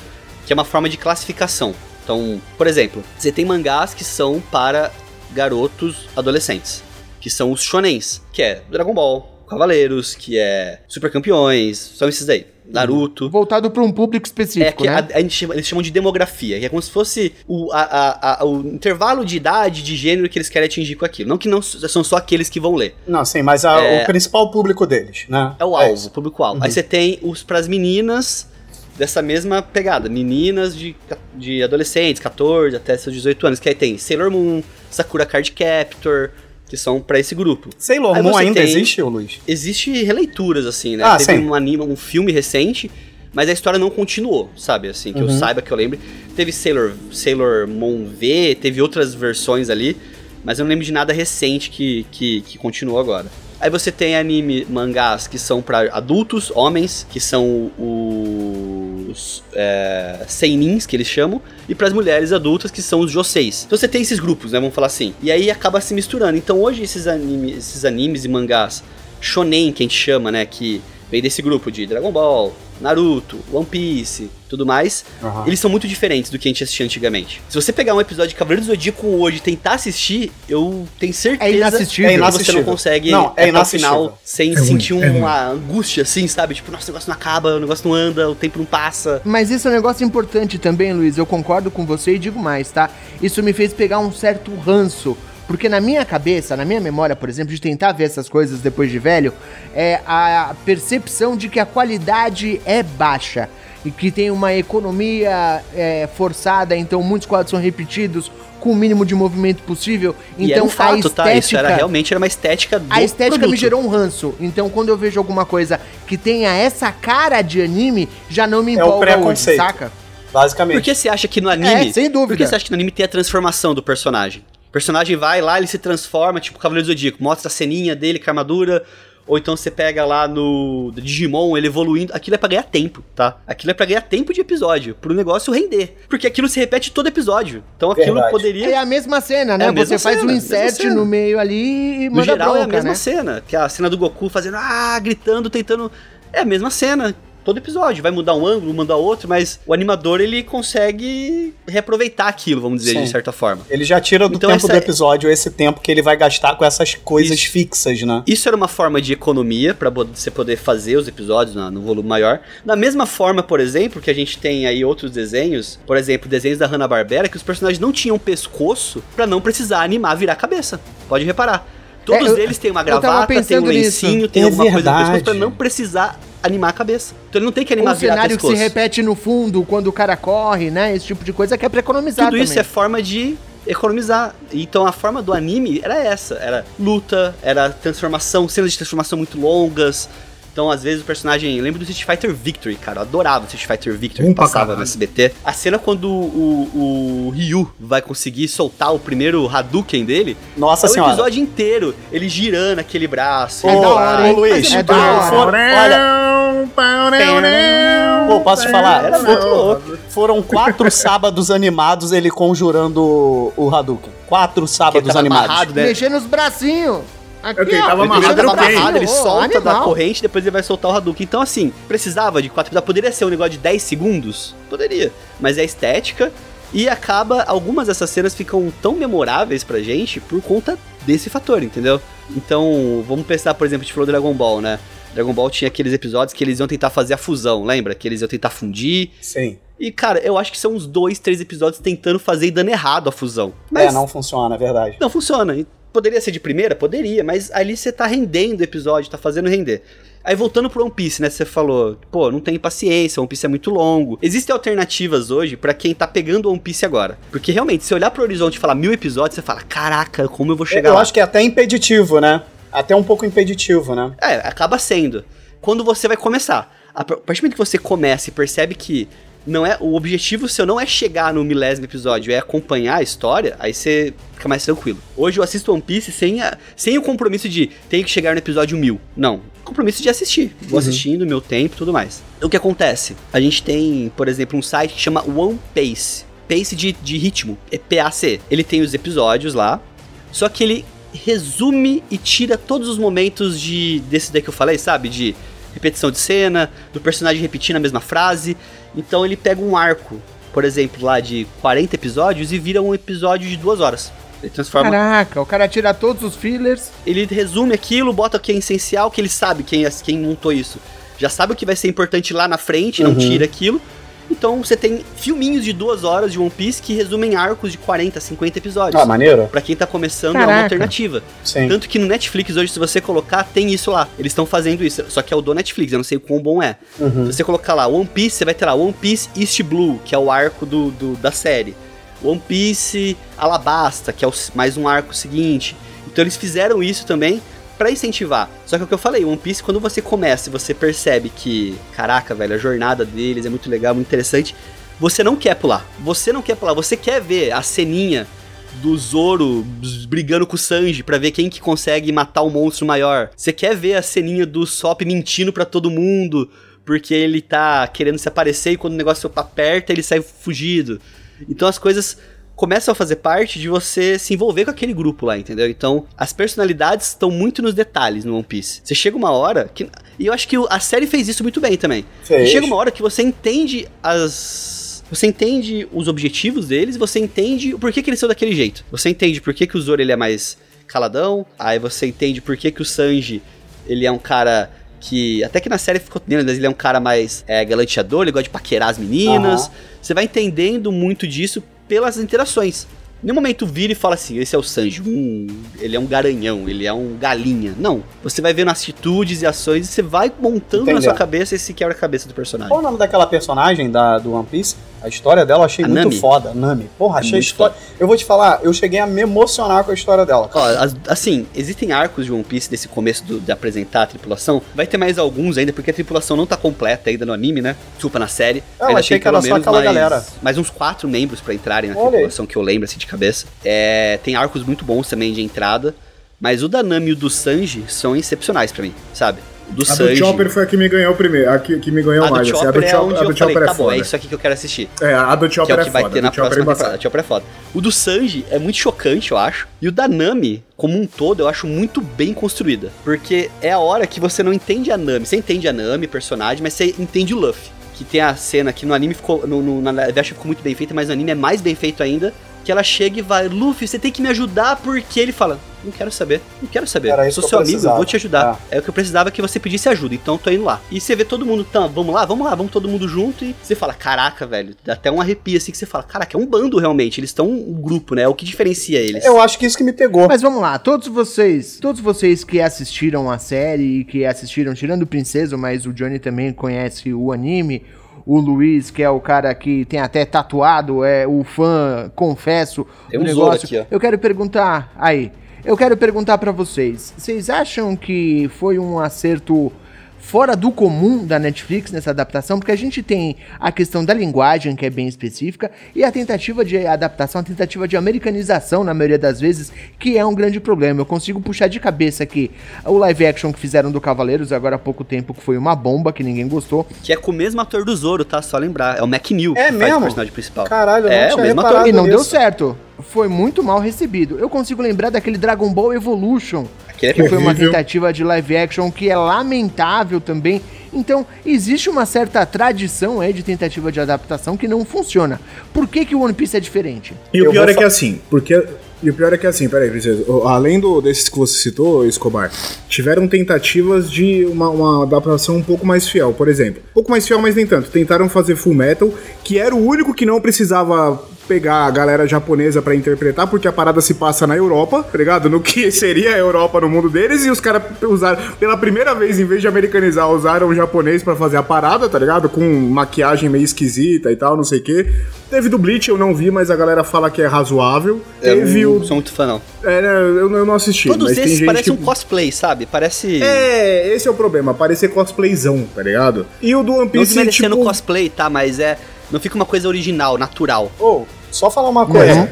que é uma forma de classificação. Então, por exemplo, você tem mangás que são para garotos adolescentes, que são os shonens, que é Dragon Ball, Cavaleiros, que é Super Campeões, são esses daí. Naruto. Voltado pra um público É específico, que né? a, a gente chama- eles chamam de demografia, que é como se fosse o, a- a- a- o intervalo de idade, de gênero que eles querem atingir com aquilo. Não que não são só aqueles que vão ler. Não, sim, mas a- É. o principal público deles, né? É o alvo, isso. o público-alvo. Uhum. Aí você tem os pras meninas dessa mesma pegada. Meninas de, de adolescentes, 14 até seus 18 anos. Que aí tem Sailor Moon, Sakura Card Captor, que são pra esse grupo. Sailor Moon ainda tem- existe, Luiz? Existe releituras, assim, né? Ah, Teve sim. um anime, um filme recente, mas a história não continuou, sabe? Assim, que eu Uhum. saiba, que eu lembre. Teve Sailor, Sailor Moon V, teve outras versões ali, mas eu não lembro de nada recente que, que, que continuou agora. Aí você tem anime, mangás que são pra adultos, homens, que são os é, seinins, que eles chamam, e pras mulheres adultas, que são os joseis. Então você tem esses grupos, né, vamos falar assim. E aí acaba se misturando. Então hoje esses, anime, esses animes e mangás shonen, que a gente chama, né, que vem desse grupo de Dragon Ball, Naruto, One Piece, tudo mais, Aham. eles são muito diferentes do que a gente assistia antigamente. Se você pegar um episódio de Cavaleiro do Zodíaco hoje e tentar assistir, eu tenho certeza É inassistível. É que você não consegue Não, é até o final sem É ruim, sentir é ruim. uma angústia assim, sabe? Tipo, nossa, o negócio não acaba, o negócio não anda, o tempo não passa. Mas isso é um negócio importante também, Luiz. Eu concordo com você e digo mais, tá? Isso me fez pegar um certo ranço. Porque na minha cabeça, na minha memória, por exemplo, de tentar ver essas coisas depois de velho, é a percepção de que a qualidade é baixa. e que tem uma economia é, forçada, então muitos quadros são repetidos com o mínimo de movimento possível. e Então era um fato, a estética, tá? Isso era realmente era uma estética do a estética me produto. gerou um ranço. Então quando eu vejo alguma coisa que tenha essa cara de anime, já não me É o empolga hoje, saca? Basicamente. Por que você acha que no anime. É, sem dúvida. Por que você acha que no anime tem a transformação do personagem? O personagem vai lá, ele se transforma, tipo o Cavaleiro do Zodíaco, mostra a ceninha dele com a armadura. Ou então você pega lá no Digimon, ele evoluindo. Aquilo é pra ganhar tempo, tá? Aquilo é pra ganhar tempo de episódio, pro negócio render. Porque aquilo se repete todo episódio. Então aquilo Verdade. poderia. É a mesma cena, né? É Você faz cena, um mesma insert no meio ali e No manda geral é a bronca, mesma né? cena. Que é a cena do Goku fazendo, ah, gritando, tentando. É a mesma cena. Todo episódio. Vai mudar um ângulo, mudar outro, mas o animador ele consegue reaproveitar aquilo, vamos dizer, Sim. de certa forma. Ele já tira do Então tempo essa do é- episódio esse tempo que ele vai gastar com essas coisas Isso. fixas, né? Isso era uma forma de economia para você poder fazer os episódios na- no volume maior. Da mesma forma, por exemplo, que a gente tem aí outros desenhos, por exemplo, desenhos da Hanna-Barbera, que os personagens não tinham pescoço para não precisar animar virar a cabeça. Pode reparar. Todos É, eu- eles têm uma gravata, tem um pensando nisso. lencinho, tem É alguma coisa no pescoço verdade. pra não precisar animar a cabeça. Então ele não tem que animar Um cenário que se repete no fundo quando o cara corre, né? Esse tipo de coisa que é pra economizar Tudo isso também. é forma de economizar. Então a forma do anime era essa, era luta, era transformação, cenas de transformação muito longas. Então, às vezes, o personagem. Eu lembro do Street Fighter Victory, cara. Eu adorava o Street Fighter Victory Bom que passava caralho. no SBT. A cena quando o, o Ryu vai conseguir soltar o primeiro Hadouken dele. Nossa é o senhora. episódio inteiro. Ele girando aquele braço. Ele da hora, hein? Luiz, É da hora. olha, Pô, posso te falar? Era muito louco. Foram quatro sábados animados ele conjurando o- o Hadouken. Quatro sábados animados. amarrado, né? Mexer nos bracinhos. Aqui, Ok, tava ó. Ele amarrado tava amarrado, ele solta da animal. corrente, depois ele vai soltar o Hadouken. Então, assim, precisava de quatro episódios. Poderia ser um negócio de 10 segundos? Poderia. Mas é estética e acaba. Algumas dessas cenas ficam tão memoráveis pra gente por conta desse fator, entendeu? Então, vamos pensar, por exemplo, a gente falou Dragon Ball, né? Dragon Ball tinha aqueles episódios que eles iam tentar fazer a fusão, lembra? Que eles iam tentar fundir. Sim. E, cara, eu acho que são uns dois, três episódios tentando fazer e dando errado a fusão. É, não funciona, é verdade. Não funciona. Poderia ser de primeira? Poderia, mas ali você tá rendendo o episódio, tá fazendo render. Aí voltando pro One Piece, né? Você falou, pô, não tem paciência, One Piece é muito longo. Existem alternativas hoje pra quem tá pegando One Piece agora. Porque realmente, se olhar pro horizonte e falar mil episódios, você fala, caraca, como eu vou chegar Eu lá? acho que é até impeditivo, né? Até um pouco impeditivo, né? É, acaba sendo. Quando você vai começar. A partir do momento que você começa e percebe que não é o objetivo seu não é chegar no milésimo episódio, é acompanhar a história, aí você fica mais tranquilo. Hoje eu assisto One Piece sem, a- sem o compromisso de tenho que chegar no episódio mil. Não. Compromisso de assistir. Vou assistindo, meu tempo e tudo mais. O que acontece? A gente tem, por exemplo, um site que chama One Pace. Pace de, de ritmo. É PAC. Ele tem os episódios lá. Só que ele resume e tira todos os momentos de desse daí que eu falei, sabe? De repetição de cena, do personagem repetindo a mesma frase. Então ele pega um arco, por exemplo, lá de 40 episódios e vira um episódio de duas horas. Ele transforma. Caraca, o cara tira todos os fillers. Ele resume aquilo, bota o que é essencial, que ele sabe quem, quem montou isso. Já sabe o que vai ser importante lá na frente, não tira aquilo. Então você tem filminhos de duas horas de One Piece que resumem arcos de 40, 50 episódios. Ah, maneiro? Pra quem tá começando, é uma Caraca. alternativa. Sim. Tanto que no Netflix hoje, se você colocar, tem isso lá. Eles estão fazendo isso. Só que é o do Netflix, eu não sei o quão bom é. Uhum. Se você colocar lá One Piece, você vai ter lá One Piece East Blue, que é o arco do, do- da série. One Piece Alabasta, que é o mais um arco seguinte. Então eles fizeram isso também pra incentivar. Só que é o que eu falei, One Piece, quando você começa e você percebe que, caraca, velho, a jornada deles é muito legal, muito interessante, você não quer pular. Você não quer pular, você quer ver a ceninha do Zoro brigando com o Sanji pra ver quem que consegue matar o monstro maior. Você quer ver a ceninha do Sop mentindo pra todo mundo porque ele tá querendo se aparecer e quando o negócio aperta ele sai fugido. Então as coisas começam a fazer parte de você se envolver com aquele grupo lá, entendeu? Então as personalidades estão muito nos detalhes no One Piece. Você chega uma hora que e eu acho que a série fez isso muito bem também. Chega uma hora que você entende as. Você entende os objetivos deles, você entende o porquê que eles são daquele jeito. Você entende por que, que o Zoro ele é mais caladão, aí você entende por que, que o Sanji ele é um cara que. Até que na série ficou entendendo, mas ele é um cara mais é, galanteador, ele gosta de paquerar as meninas. Aham. Você vai entendendo muito disso pelas interações. nenhum momento vira e fala assim, esse é o Sanji, hum, ele é um garanhão, ele é um galinha. Não. Você vai vendo atitudes e ações e você vai montando na Entendeu. sua cabeça esse quebra-cabeça do personagem. Qual o nome daquela personagem da, do One Piece? A história dela achei A muito Nami. foda. Nami. Porra, achei a muito história. Eu vou te falar, eu cheguei a me emocionar com a história dela. Ó, as- assim, existem arcos de One Piece desse começo do- de apresentar a tripulação. Vai ter mais alguns ainda, porque a tripulação não tá completa ainda no anime, né? Desculpa, na série. Eu ainda achei que era só aquela mais, galera. mais uns quatro membros pra entrarem na Olha aí. tripulação que eu lembro, assim, de cabeça. É, tem arcos muito bons também de entrada. Mas o da Nami e o do Sanji são excepcionais pra mim, sabe? Do A do Sanji. Chopper foi a que me ganhou primeiro, a que, que me ganhou a do mais. assim, Chopper é Chopper- a do eu falei, Chopper tá é bom, é isso aqui que eu quero assistir. É, a do Que Chopper é o é que vai foda. ter a na do Chopper próxima é temporada. embaçado. O Chopper é foda. O do Sanji é muito chocante, eu acho. E o da Nami, como um todo, eu acho muito bem construída. Porque é a hora que você não entende a Nami. Você entende a Nami, personagem, mas você entende o Luffy. Que tem a cena que no anime ficou. No, no, na action ficou muito bem feita, mas no anime é mais bem feito ainda. Que ela chega e vai, Luffy, você tem que me ajudar, porque ele fala, não quero saber, não quero saber. Era isso Sou que seu eu amigo, eu vou te ajudar. É. o que eu precisava que você pedisse ajuda, então eu tô indo lá. E você vê todo mundo, tá, vamos lá, vamos lá, vamos todo mundo junto. E você fala, caraca, velho, dá até um arrepio assim que você fala, caraca, é um bando realmente, eles estão um grupo, né? É o que diferencia eles. Eu acho que isso que me pegou. Mas vamos lá, todos vocês, todos vocês que assistiram a série e que assistiram, tirando o Princeso, mas o Johnny também conhece o anime, o Luiz, que é o cara que tem até tatuado, é o fã, confesso, Tem um negócio. aqui, ó. Eu quero perguntar, aí, eu quero perguntar pra vocês, vocês acham que foi um acerto fora do comum da Netflix nessa adaptação, porque a gente tem a questão da linguagem, que é bem específica, e a tentativa de adaptação, a tentativa de americanização, na maioria das vezes, que é um grande problema. Eu consigo puxar de cabeça aqui o live action que fizeram do Cavaleiros, agora há pouco tempo, que foi uma bomba, que ninguém gostou. Que é com o mesmo ator do Zoro, tá? Só lembrar. É o McNeil É mesmo? o personagem principal. Caralho, eu não é, tinha o mesmo ator. E não deu certo. Foi muito mal recebido. Eu consigo lembrar daquele Dragon Ball Evolution, É que foi uma horrível. tentativa de live action que é lamentável também. Então, existe uma certa tradição aí de tentativa de adaptação que não funciona. Por que, que o One Piece é diferente? E o pior é que fa- assim, porque. E o pior é que assim, peraí, princesa, além do, desses que você citou, Escobar, tiveram tentativas de uma, uma adaptação um pouco mais fiel. Por exemplo, um pouco mais fiel, mas nem tanto. Tentaram fazer Full Metal, que era o único que não precisava pegar a galera japonesa pra interpretar, porque a parada se passa na Europa, tá ligado? No que seria a Europa no mundo deles, e os caras usaram, pela primeira vez, em vez de americanizar, usaram o japonês pra fazer a parada, tá ligado? Com maquiagem meio esquisita e tal, não sei o quê. Teve do Bleach, eu não vi, mas a galera fala que é razoável. Eu Teve não o. sou muito fã, não. É, né, eu, eu não assisti. Todos esses parecem que... um cosplay, sabe? Parece. É, esse é o problema, parecer cosplayzão, tá ligado? E o do One Não Piece, desmerecendo tipo... cosplay, tá? Mas é. Não fica uma coisa original, natural. Ô, só falar uma coisa.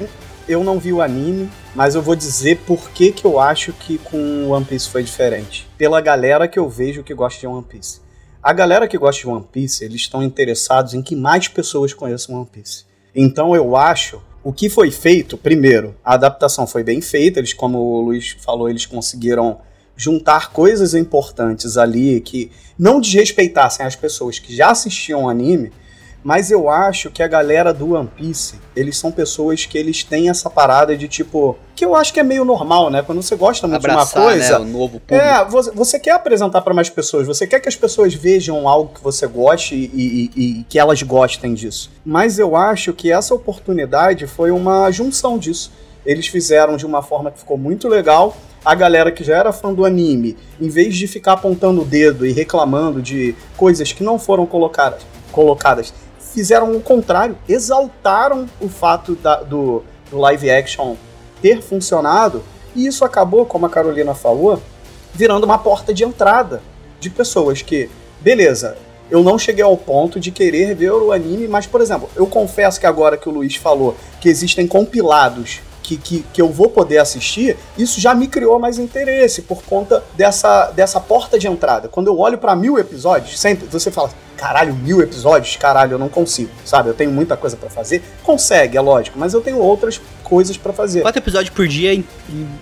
Eu não vi o anime, mas eu vou dizer por que, que eu acho que com One Piece foi diferente. Pela galera que eu vejo que gosta de One Piece. A galera que gosta de One Piece, eles estão interessados em que mais pessoas conheçam One Piece. Então eu acho o que foi feito, primeiro, a adaptação foi bem feita, eles, como o Luiz falou, eles conseguiram juntar coisas importantes ali que não desrespeitassem as pessoas que já assistiam o anime, mas eu acho que a galera do One Piece, eles são pessoas que eles têm essa parada de tipo. Que eu acho que é meio normal, né? Quando você gosta muito Abraçar, de uma coisa. né? O novo público. É, você, você quer apresentar para mais pessoas, você quer que as pessoas vejam algo que você goste e, e- e- e que elas gostem disso. Mas eu acho que essa oportunidade foi uma junção disso. Eles fizeram de uma forma que ficou muito legal. A galera que já era fã do anime, em vez de ficar apontando o dedo e reclamando de coisas que não foram colocadas, colocadas fizeram o contrário, exaltaram o fato da- do, do live action ter funcionado, e isso acabou, como a Carolina falou, virando uma porta de entrada de pessoas que, beleza, eu não cheguei ao ponto de querer ver o anime, mas, por exemplo, eu confesso que agora que o Luiz falou que existem compilados que, que, que eu vou poder assistir, isso já me criou mais interesse por conta dessa, dessa porta de entrada. Quando eu olho pra mil episódios, sempre você fala, caralho, mil episódios? Caralho, eu não consigo, sabe? Eu tenho muita coisa pra fazer. Consegue, é lógico, mas eu tenho outras coisas pra fazer. Quatro episódios por dia em,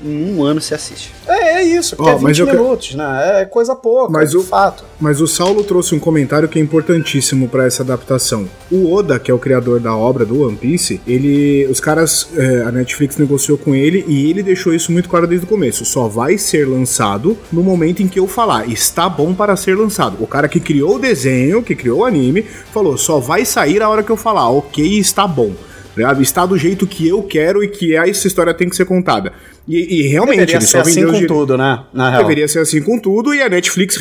em um ano você assiste. É, é isso, porque Ó, é mas 20 eu que- minutos, né? É coisa pouca, Mas de o- fato. Mas o Saulo trouxe um comentário que é importantíssimo pra essa adaptação. O Oda, que é o criador da obra do One Piece, ele, os caras, é, a Netflix negociou com ele e ele deixou isso muito claro desde o começo. Só vai ser lançado no momento em que eu falar, está bom para ser lançado. O cara que criou o desenho, que criou o anime, falou, só vai sair a hora que eu falar, ok, está bom. ligado? Está do jeito que eu quero e que essa história tem que ser contada. E, e realmente, Deveria ele ser só assim com dire- tudo, né? Na real. Deveria ser assim com tudo e a Netflix,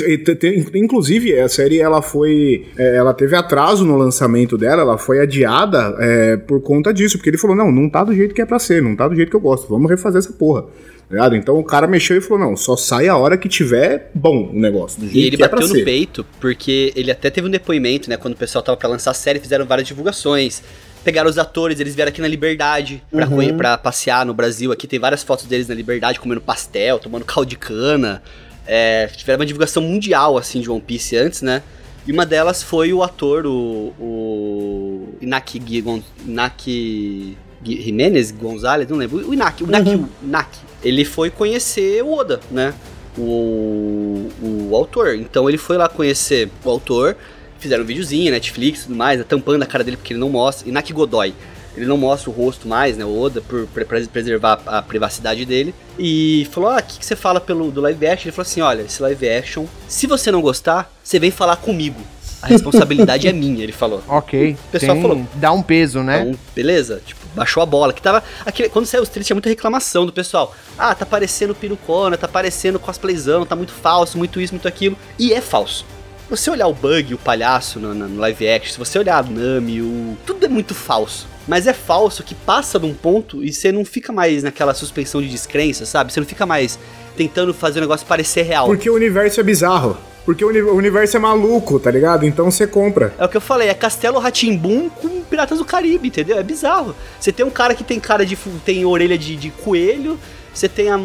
inclusive a série ela foi, é, ela teve atraso no lançamento dela, ela foi adiada é, por conta disso, porque ele falou não, não tá do jeito que é pra ser, não tá do jeito que eu gosto, vamos refazer essa porra. Tá ligado? Então o cara mexeu e falou não, só sai a hora que tiver bom o negócio, do jeito E ele que é bateu no ser. peito, porque ele até teve um depoimento, né? Quando o pessoal tava pra lançar a série, fizeram várias divulgações. Pegaram os atores, eles vieram aqui na Liberdade pra, Uhum. pra passear no Brasil. Aqui tem várias fotos deles na Liberdade, comendo pastel, tomando caldo de cana. É, tiveram uma divulgação mundial, assim, de One Piece antes, né? E uma delas foi o ator, o. o Inaki, Gui- Gon- Inaki Jimenez Gonzalez, não lembro. O Inaki, o Inaki, o Inaki. Ele foi conhecer o Oda, né? O, o autor. Então ele foi lá conhecer o autor, fizeram um videozinho, Netflix e tudo mais, né, tampando a cara dele porque ele não mostra. Inaki Godoy. Ele não mostra o rosto mais, né? O Oda, por pre- preservar a privacidade dele. E falou: Ah, o que, que você fala pelo do live action? Ele falou assim: olha, esse live action, se você não gostar, você vem falar comigo. A responsabilidade é minha, ele falou. Ok. O pessoal tem- falou. Dá um peso, né? Então, beleza, tipo, baixou a bola. Que tava. Aquele, quando saiu os trailers, tinha muita reclamação do pessoal. Ah, tá parecendo pirucona, tá parecendo cosplayzão, tá muito falso, muito isso, muito aquilo. E é falso. Você olhar o Bug, o palhaço no, no live action, se você olhar a Nami, o. Tudo é muito falso. Mas é falso que passa de um ponto e você não fica mais naquela suspensão de descrença, sabe? Você não fica mais tentando fazer o negócio parecer real. Porque o universo é bizarro. Porque o uni- o universo é maluco, tá ligado? Então você compra. É o que eu falei, é Castelo Ratimbum com Piratas do Caribe, entendeu? É bizarro. Você tem um cara que tem cara de. fu- tem orelha de, de coelho, você tem a,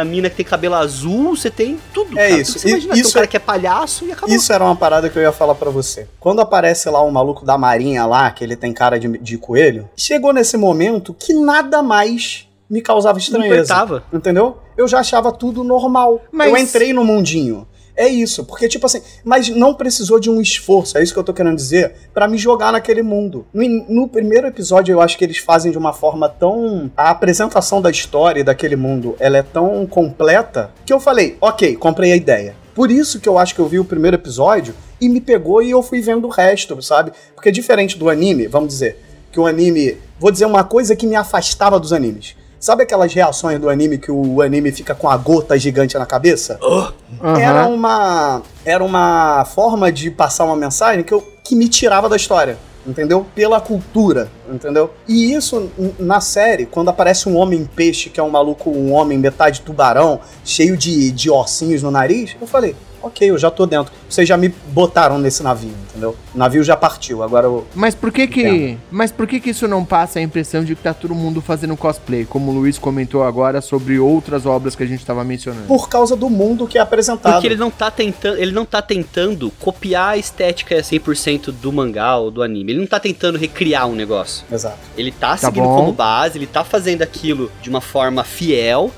a mina que tem cabelo azul, você tem tudo. É cara. isso. Tudo Você imagina, tem um isso cara é- que é palhaço e acabou. Isso era uma parada que eu ia falar pra você. Quando aparece lá o maluco da marinha lá, que ele tem cara de, de coelho, chegou nesse momento que nada mais me causava estranheza. importava. Entendeu? Eu já achava tudo normal. Mas- Eu entrei no mundinho. É isso, porque tipo assim, mas não precisou de um esforço, é isso que eu tô querendo dizer, pra me jogar naquele mundo. No, no primeiro episódio eu acho que eles fazem de uma forma tão a apresentação da história e daquele mundo, ela é tão completa que eu falei, OK, comprei a ideia. Por isso que eu acho que eu vi o primeiro episódio e me pegou e eu fui vendo o resto, sabe? Porque diferente do anime, vamos dizer, que o anime, vou dizer uma coisa que me afastava dos animes. Sabe aquelas reações do anime que o anime fica com a gota gigante na cabeça? Aham. Era uma era uma forma de passar uma mensagem que, eu, que me tirava da história, entendeu? Pela cultura, entendeu? E isso na série, quando aparece um homem peixe, que é um maluco, um homem metade tubarão, cheio de, de ossinhos no nariz, eu falei, ok, eu já tô dentro. Vocês já me botaram nesse navio, entendeu? O navio já partiu, agora eu... Mas por que que, Entendo. mas por que que isso não passa a impressão de que tá todo mundo fazendo cosplay, como o Luiz comentou agora sobre outras obras que a gente tava mencionando? Por causa do mundo que é apresentado. Porque ele não tá tentando, ele não tá tentando copiar a estética 100% do mangá ou do anime. Ele não tá tentando recriar um negócio. Exato. Ele tá, seguindo bom. como base, ele tá fazendo aquilo de uma forma fiel,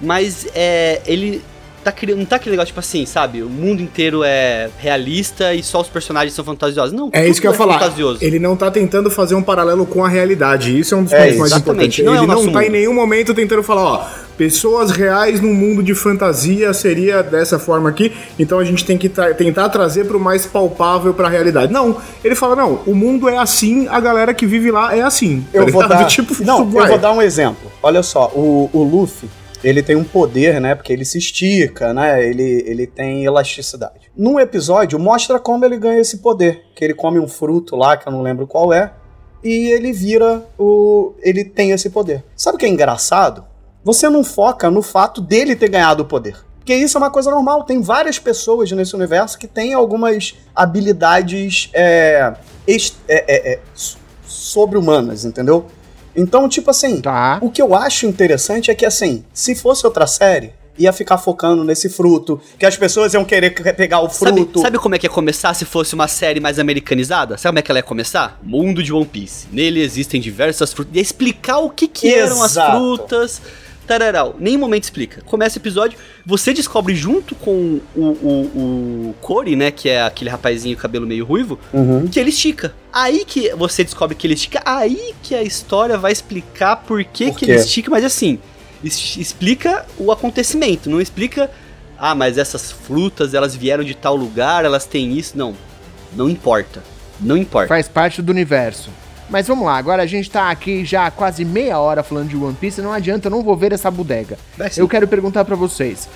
mas é, ele tá criando, não tá aquele negócio tipo assim, sabe? O mundo inteiro é realista e só os personagens são fantasiosos. Não, É isso que eu ia é falar. fantasioso. Ele não tá tentando fazer um paralelo com a realidade. Isso é um dos É pontos mais importantes. não é o ele não nosso tá em mundo. nenhum momento tentando falar, ó, pessoas reais num mundo de fantasia seria dessa forma aqui, então a gente tem que tra- tentar trazer pro mais palpável pra realidade. Não, ele fala, não, o mundo é assim, a galera que vive lá é assim. tá Eu vou ligado? dar. Tipo, não, eu vou dar um exemplo. Olha só, o, o Luffy, ele tem um poder, né? Porque ele se estica, né? Ele, ele tem elasticidade. Num episódio, mostra como ele ganha esse poder. Que ele come um fruto lá, que eu não lembro qual é, e ele vira o. Ele tem esse poder. Sabe o que é engraçado? Você não foca no fato dele ter ganhado o poder. Porque isso é uma coisa normal. Tem várias pessoas nesse universo que têm algumas habilidades é, é, é, é, sobre-humanas, entendeu? Então, tipo assim, Tá. o que eu acho interessante é que, assim, se fosse outra série, ia ficar focando nesse fruto, que as pessoas iam querer que- pegar o Sabe, fruto. sabe como é que ia começar se fosse uma série mais americanizada? Sabe como é que ela ia começar? Mundo de One Piece. Nele existem diversas frutas. Ia explicar o que, que eram as frutas. Tararau. Nenhum momento explica. Começa o episódio, você descobre junto com o, o, o Cory, né? Que é aquele rapazinho cabelo meio ruivo, Uhum. que ele estica. Aí que você descobre que ele estica, aí que a história vai explicar por que, Por que ele estica, mas assim, es- explica o acontecimento, não explica, ah, mas essas frutas, elas vieram de tal lugar, elas têm isso, não. Não importa. Não importa. Faz parte do universo. Mas vamos lá, agora a gente tá aqui já há quase meia hora falando de One Piece, não adianta, eu não vou ver essa bodega. Eu quero perguntar pra vocês,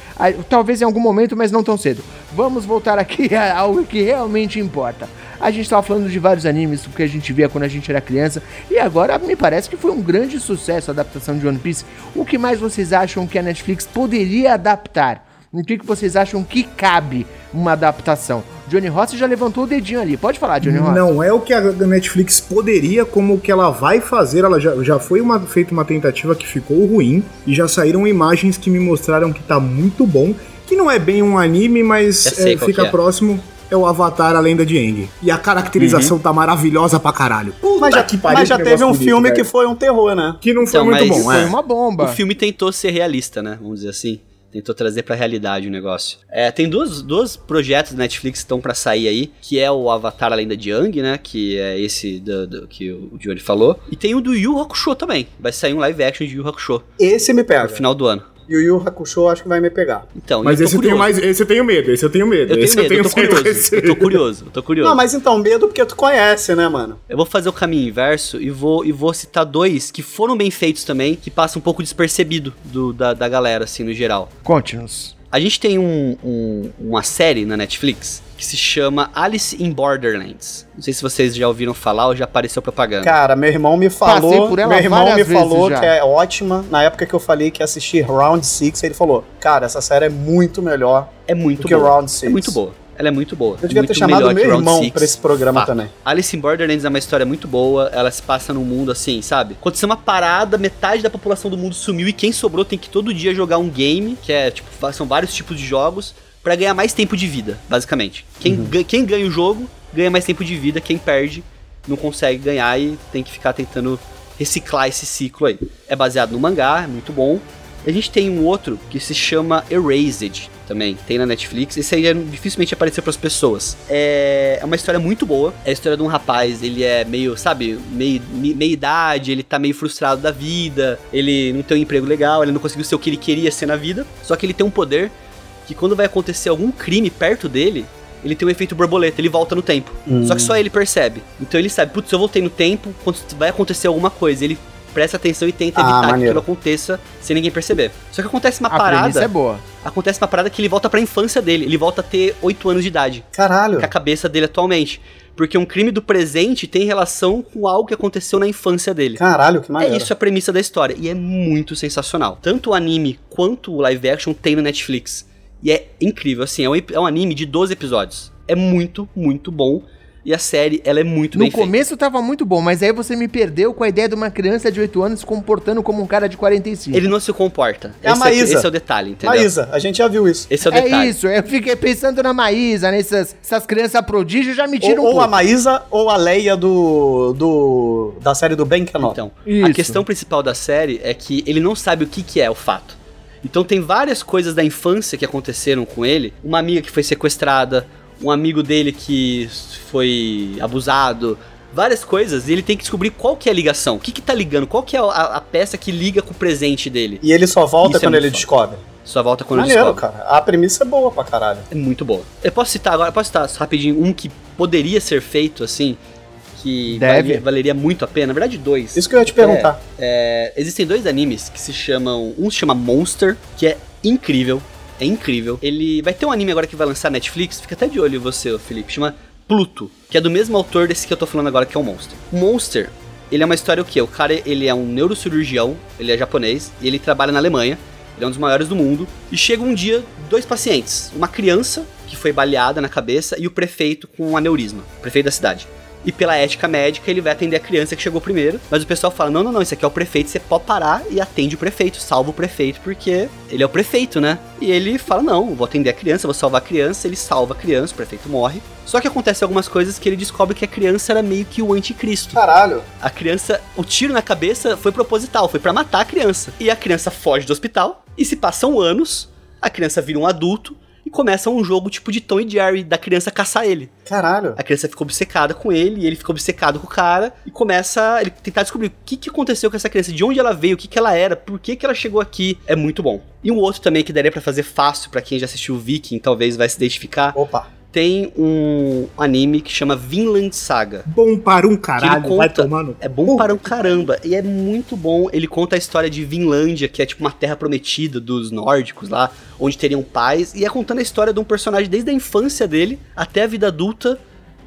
talvez em algum momento, mas não tão cedo. Vamos voltar aqui ao que realmente importa. A gente tava falando de vários animes que a gente via quando a gente era criança, e agora me parece que foi um grande sucesso a adaptação de One Piece. O que mais vocês acham que a Netflix poderia adaptar? O que, que vocês acham que cabe uma adaptação? Johnny Rossi já levantou o dedinho ali. Pode falar, Johnny Rossi. Não é o que a Netflix poderia, como o que ela vai fazer. Ela já, já foi uma, feita uma tentativa que ficou ruim e já saíram imagens que me mostraram que tá muito bom. Que não é bem um anime, mas é, fica é. próximo. É o Avatar, a lenda de Aang. E a caracterização tá maravilhosa pra caralho. Puta Mas já, que pariu, mas já teve um bonito, filme velho. que foi um terror, né? Que não foi Então, muito bom, Foi é. uma bomba. O filme tentou ser realista, né? Vamos dizer assim. Tentou trazer pra realidade o negócio. É, tem dois, dois projetos da Netflix que estão pra sair aí, que é o Avatar A Lenda de Yang, né? Que é esse do, do- que o Johnny falou. E tem o do Yu Hakusho também. Vai sair um live action de Yu Hakusho Esse me pega. no final do ano. E o Yu Hakusho acho que vai me pegar. Então, Mas eu esse eu tenho curioso. mais. Esse eu tenho medo, esse eu tenho medo. Eu tenho esse medo, eu tô curioso. certeza. Eu tô curioso, eu tô curioso. Não, mas então, medo porque tu conhece, né, mano? Eu vou fazer o caminho inverso e vou, e vou citar dois que foram bem feitos também, que passam um pouco despercebido do, da, da galera, assim, no geral. Conte-nos. A gente tem um- um- uma série na Netflix que se chama Alice in Borderlands. Não sei se vocês já ouviram falar ou já apareceu propaganda. Cara, meu irmão me falou. por ela Meu irmão me falou já. que é ótima. Na época que eu falei que ia assistir Round 6, ele falou: Cara, essa série é muito melhor é muito do que boa. Round 6. É muito boa. Ela é muito boa. Eu devia muito ter chamado meu irmão pra esse programa também. Alice in Borderlands é uma história muito boa, ela se passa num mundo assim, sabe? Aconteceu uma parada, metade da população do mundo sumiu e quem sobrou tem que todo dia jogar um game, que é, tipo, são vários tipos de jogos, pra ganhar mais tempo de vida, basicamente. Quem, Uhum. ga- quem ganha o jogo, ganha mais tempo de vida, quem perde, não consegue ganhar e tem que ficar tentando reciclar esse ciclo aí. É baseado no mangá, é muito bom. A gente tem um outro que se chama Erased também, tem na Netflix. Esse aí é, dificilmente apareceu para as pessoas. É, é uma história muito boa. É a história de um rapaz, ele é meio, sabe, meio, me- meia idade, ele tá meio frustrado da vida, ele não tem um emprego legal, ele não conseguiu ser o que ele queria ser na vida. Só que ele tem um poder que quando vai acontecer algum crime perto dele, ele tem um efeito borboleta, ele volta no tempo. Só que só ele percebe. Então ele sabe, putz, eu voltei no tempo, quando vai acontecer alguma coisa, ele presta atenção e tenta Ah, evitar que maneiro. aquilo aconteça sem ninguém perceber. Só que acontece uma A parada, é boa. acontece uma parada que ele volta pra infância dele, ele volta a ter 8 anos de idade, Caralho. com a cabeça dele atualmente. Porque um crime do presente tem relação com algo que aconteceu na infância dele. Caralho, que maneiro. É isso a premissa da história. E é muito sensacional. Tanto o anime quanto o live action tem no Netflix. E é incrível, assim, é um, é um anime de 12 episódios. É muito, muito bom. E a série, ela é muito No bem feita. começo tava muito bom, mas aí você me perdeu com a ideia de uma criança de 8 anos se comportando como um cara de 45. Ele não se comporta. É a esse, Maísa. esse é o detalhe, entendeu? Maísa, a gente já viu isso. Esse é o É detalhe. isso, eu fiquei pensando na Maísa, nessas essas crianças prodígio, já me tira Ou, um ou a. Maísa ou a Leia do, do da série do Ben Cannon. Então, Isso. a questão principal da série é que ele não sabe o que, que é o fato. Então tem várias coisas da infância que aconteceram com ele. Uma amiga que foi sequestrada, um amigo dele que foi abusado, várias coisas, e ele tem que descobrir qual que é a ligação. O que que tá ligando? Qual que é a, a peça que liga com o presente dele? E ele só volta Isso é quando muito ele foda. descobre. Só volta quando ele Maneiro, descobre. cara. A premissa é boa pra caralho. É muito boa. Eu posso citar agora, posso citar rapidinho um que poderia ser feito assim, que Deve. valia- valeria muito a pena. Na verdade, dois. Isso que eu ia te perguntar. É, existem dois animes que se chamam. Um se chama Monster, que é incrível. É incrível. Ele vai ter um anime agora que vai lançar na Netflix. Fica até de olho você, Felipe. Chama Pluto, que é do mesmo autor desse que eu tô falando agora, que é o Monster. O Monster, ele é uma história o quê? O cara, ele é um neurocirurgião, ele é japonês, e ele trabalha na Alemanha. Ele é um dos maiores do mundo. E chega um dia, dois pacientes. Uma criança, que foi baleada na cabeça, e o prefeito com um aneurisma. O prefeito da cidade. E pela ética médica, ele vai atender a criança que chegou primeiro. Mas o pessoal fala: não, não, não, isso aqui é o prefeito, você pode parar e atende o prefeito, salva o prefeito, porque ele é o prefeito, né? E ele fala: não, vou atender a criança, vou salvar a criança. Ele salva a criança, o prefeito morre. Só que acontece algumas coisas que ele descobre que a criança era meio que o anticristo. Caralho. A criança, o tiro na cabeça foi proposital, foi pra matar a criança. E a criança foge do hospital e se passam anos, a criança vira um adulto e começa um jogo tipo de Tom e Jerry da criança caçar ele. Caralho. A criança fica obcecada com ele, e ele fica obcecado com o cara, e começa a ele tentar descobrir o que, que aconteceu com essa criança, de onde ela veio, o que, que ela era, por que, que ela chegou aqui. É muito bom. E um outro também que daria pra fazer fácil pra quem já assistiu o Viking, talvez vai se identificar, Opa. Tem um anime que chama Vinland Saga. Bom para um caralho, vai conta, tomar no... é bom para um caramba e é muito bom. Ele conta a história de Vinlândia, que é tipo uma terra prometida dos nórdicos lá, onde teriam paz, e é contando a história de um personagem desde a infância dele até a vida adulta,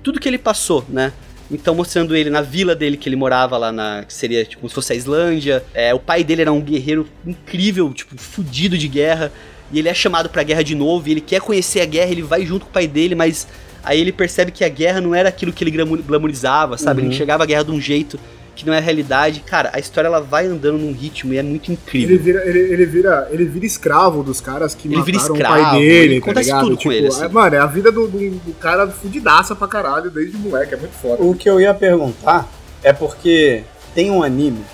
tudo que ele passou, né? Então mostrando ele na vila dele que ele morava lá na que seria tipo como se fosse a Islândia. É, o pai dele era um guerreiro incrível, tipo fudido de guerra, e ele é chamado pra guerra de novo, e ele quer conhecer a guerra, ele vai junto com o pai dele, mas aí ele percebe que a guerra não era aquilo que ele glamourizava, sabe? Ele enxergava a guerra de um jeito que não é a realidade. Cara, a história ela vai andando num ritmo e é muito incrível. Ele vira, ele, ele vira, ele vira escravo dos caras que Ele vira mataram escravo, o pai dele, ele tá acontece ligado? tudo com ele, assim. é, mano, é a vida do, do, do cara fudidaça pra caralho desde moleque, é muito foda. O que eu ia perguntar é porque tem um anime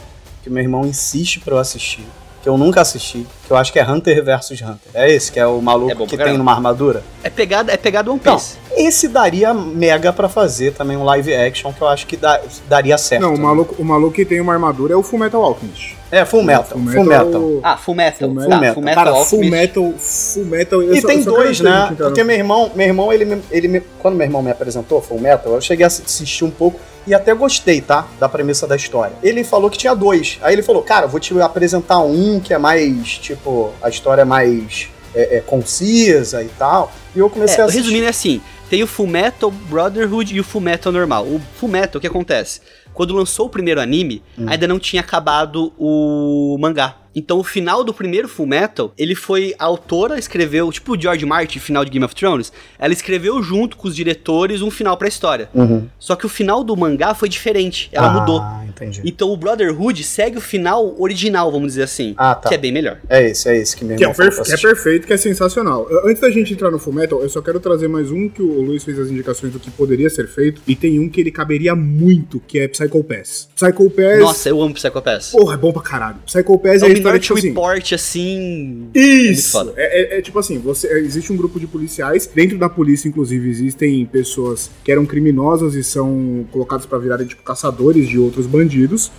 que meu irmão insiste pra eu assistir, que eu nunca assisti, que eu acho que é Hunter vs Hunter. É esse, que é o maluco É que tem numa armadura? É pegada, é pegada One Piece. Esse daria mega pra fazer também um live action, que eu acho que dá- daria certo. Não, o né? maluco, o maluco que tem uma armadura é o Fullmetal Alchemist. É, Full Metal, Full Metal. Ah, Full Metal. Full Tá, Metal. Full Metal. Cara, Full. Metal, Full Metal... eu E só- tem só dois, né? gente, Porque meu irmão, meu irmão, ele, me- ele me- quando meu irmão me apresentou Full Metal, eu cheguei a assistir um pouco e até gostei, tá? Da premissa da história. Ele falou que tinha dois. Aí ele falou, cara, vou te apresentar um que é mais, tipo, a história é mais é, é, concisa e tal. E eu comecei É, a assistir. resumindo é assim, tem o Full Metal Brotherhood e o Full Metal normal. O Full Metal, o que acontece? Quando lançou o primeiro anime, Hum. ainda não tinha acabado o mangá. Então o final do primeiro Full Metal, ele foi a autora escreveu, tipo o George Martin, final de Game of Thrones, ela escreveu junto com os diretores um final pra história. Uhum. Só que o final do mangá foi diferente, ela ah, mudou. entendi. Então o Brotherhood segue o final original, vamos dizer assim, Ah, tá. que é bem melhor. É esse, é esse que meu Que é, perfe- que é perfeito, que é sensacional. Antes da gente entrar no Fullmetal, eu só quero trazer mais um que o Luiz fez as indicações do que poderia ser feito. E tem um que ele caberia muito, que é Psycho Pass. Psycho Pass... Nossa, eu amo Psycho Pass. Porra, é bom pra caralho. Psycho Pass É é, o a história, Minority tipo assim... Report, assim... Isso! foda. É, é- é tipo assim, você, é, existe um grupo de policiais. Dentro da polícia, inclusive, existem pessoas que eram criminosas e são colocadas pra virarem tipo caçadores de outros bandidos.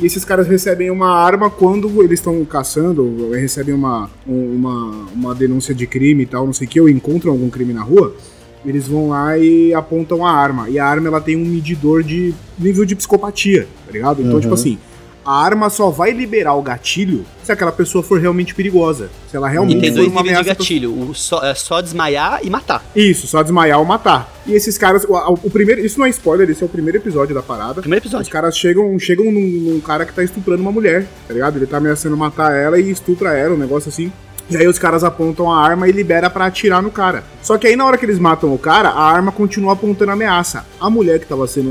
E esses caras recebem uma arma quando eles estão caçando, ou recebem uma, um- uma, uma denúncia de crime e tal, não sei o que, ou encontram algum crime na rua. Eles vão lá e apontam a arma. E a arma ela tem um medidor de nível de psicopatia, tá ligado? Então, Uhum. tipo assim, a arma só vai liberar o gatilho se aquela pessoa for realmente perigosa. Se ela E realmente tem for dois uma níveis de ameaça. pra- gatilho. O só, é só desmaiar e matar. Isso, só desmaiar ou matar. E esses caras, o, o primeiro, isso não é spoiler, esse é o primeiro episódio da parada. Primeiro Os episódio. caras chegam, chegam num, num cara que tá estuprando uma mulher, tá ligado? Ele tá ameaçando matar ela e estupra ela, um negócio assim. E aí os caras apontam a arma e libera pra atirar no cara. Só que aí na hora que eles matam o cara, a arma continua apontando a ameaça. A mulher que tava sendo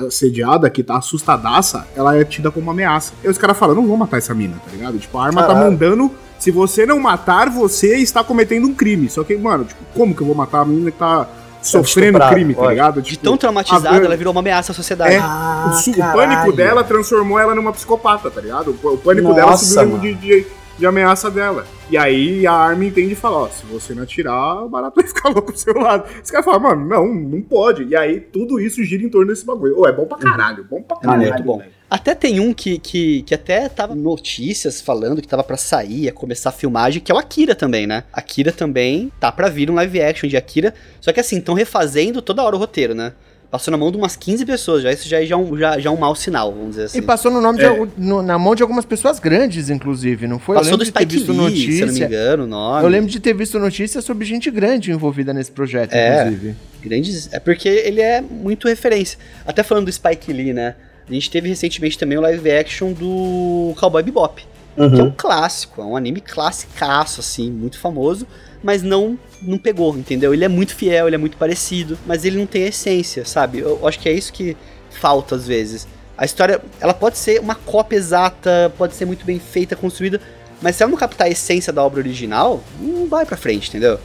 eh, assediada, que tá assustadaça, ela é tida como uma ameaça. E os caras falam, não vou matar essa mina, tá ligado? Tipo, a arma tá Caralho. mandando, se você não matar, você está cometendo um crime. Só que, mano, tipo, como que eu vou matar a menina que tá sofrendo estuprado, crime, tá ligado? De Tipo, tão a- traumatizada, ela virou uma ameaça à sociedade. É. Ah, o, su- o pânico dela transformou ela numa psicopata, tá ligado? O, pânico dela Nossa, subiu o nível mano. de, de, de ameaça dela. E aí a arma entende e fala, ó, se você não atirar, o barato vai ficar louco pro seu lado. Os caras falam, mano, não, não pode. E aí tudo isso gira em torno desse bagulho. Ô, é bom pra caralho, bom pra caralho. Maneiro. Muito bom. Até tem um que, que, que até tava notícias falando que tava pra sair, ia começar a filmagem, que é o Akira também, né? Akira também tá pra vir um live action de Akira. Só que assim, estão refazendo toda hora o roteiro, né? Passou na mão de umas 15 pessoas, já isso já é já um, já, já é um mau sinal, vamos dizer assim. E passou no nome de É. al- no- na mão de algumas pessoas grandes, inclusive, não foi? Passou eu do de Spike Lee, se eu não me engano, o nome. Eu lembro de ter visto notícia sobre gente grande envolvida nesse projeto, É. inclusive. Grandes. É porque ele é muito referência. Até falando do Spike Lee, né? A gente teve recentemente também o live action do Cowboy Bebop. Que é Uhum. um clássico, é um anime classicaço, assim, muito famoso, mas não não pegou, entendeu? Ele é muito fiel, ele é muito parecido, mas ele não tem essência, sabe? Eu acho que é isso que falta às vezes. A história, ela pode ser uma cópia exata, pode ser muito bem feita, construída, mas se ela não captar a essência da obra original, não vai pra frente, entendeu?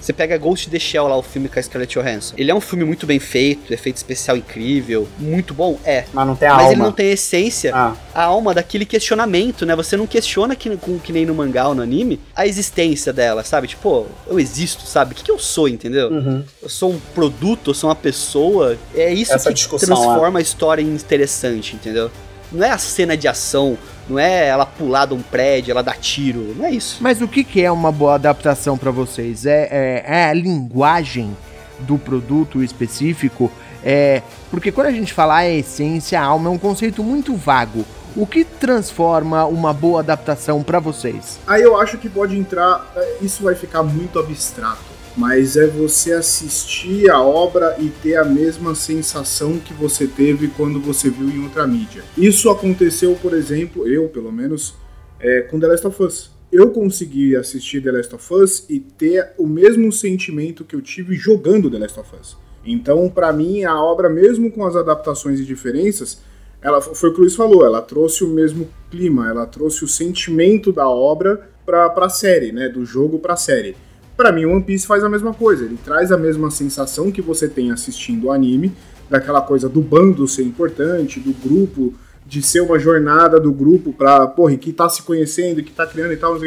Você pega Ghost in the Shell lá, o filme com a Scarlett Johansson. Ele é um filme muito bem feito, efeito especial incrível, muito bom, é. Mas não tem a Mas alma. ele não tem a essência Ah, a alma daquele questionamento, né? Você não questiona que, com- que nem no mangá ou no anime a existência dela, sabe? Tipo, eu existo, sabe? O que, que eu sou, entendeu? uhum. Eu sou um produto, eu sou uma pessoa. É isso Essa que transforma a história em interessante, entendeu? Não é a cena de ação, não é ela pular de um prédio, ela dar tiro, não é isso. Mas o que, que é uma boa adaptação pra vocês? É, é, é a linguagem? do produto específico? É, porque quando a gente fala a essência, a alma é um conceito muito vago. O que transforma uma boa adaptação para vocês? Aí eu acho que pode entrar, é, isso vai ficar muito abstrato, mas é você assistir a obra e ter a mesma sensação que você teve quando você viu em outra mídia. Isso aconteceu, por exemplo, eu pelo menos, é, com The Last of Us. Eu consegui assistir The Last of Us e ter o mesmo sentimento que eu tive jogando The Last of Us. Então, para mim, a obra, mesmo com as adaptações e diferenças, ela foi o que o Luiz falou, ela trouxe o mesmo clima, ela trouxe o sentimento da obra pra, pra série, né? Do jogo pra série. Para mim, One Piece faz a mesma coisa, ele traz a mesma sensação que você tem assistindo o anime, daquela coisa do bando ser importante, do grupo, de ser uma jornada do grupo pra, porra, que tá se conhecendo, que tá criando e tal.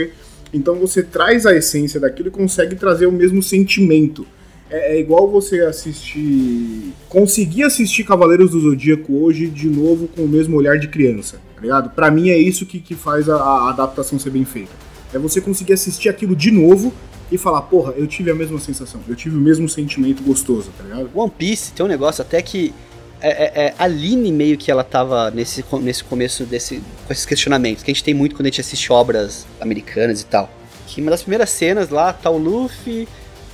Então você traz a essência daquilo e consegue trazer o mesmo sentimento é, é, igual você assistir. Conseguir assistir Cavaleiros do Zodíaco hoje de novo com o mesmo olhar de criança, tá ligado? Pra mim é isso que, que faz a, a adaptação ser bem feita. É você conseguir assistir aquilo de novo e falar, porra, eu tive a mesma sensação, eu tive o mesmo sentimento gostoso, tá ligado? One Piece tem um negócio até que. É, é, é, a Aline meio que ela tava nesse, nesse começo desse, com esses questionamentos, que a gente tem muito quando a gente assiste obras americanas e tal. Que uma das primeiras cenas lá, tá o Luffy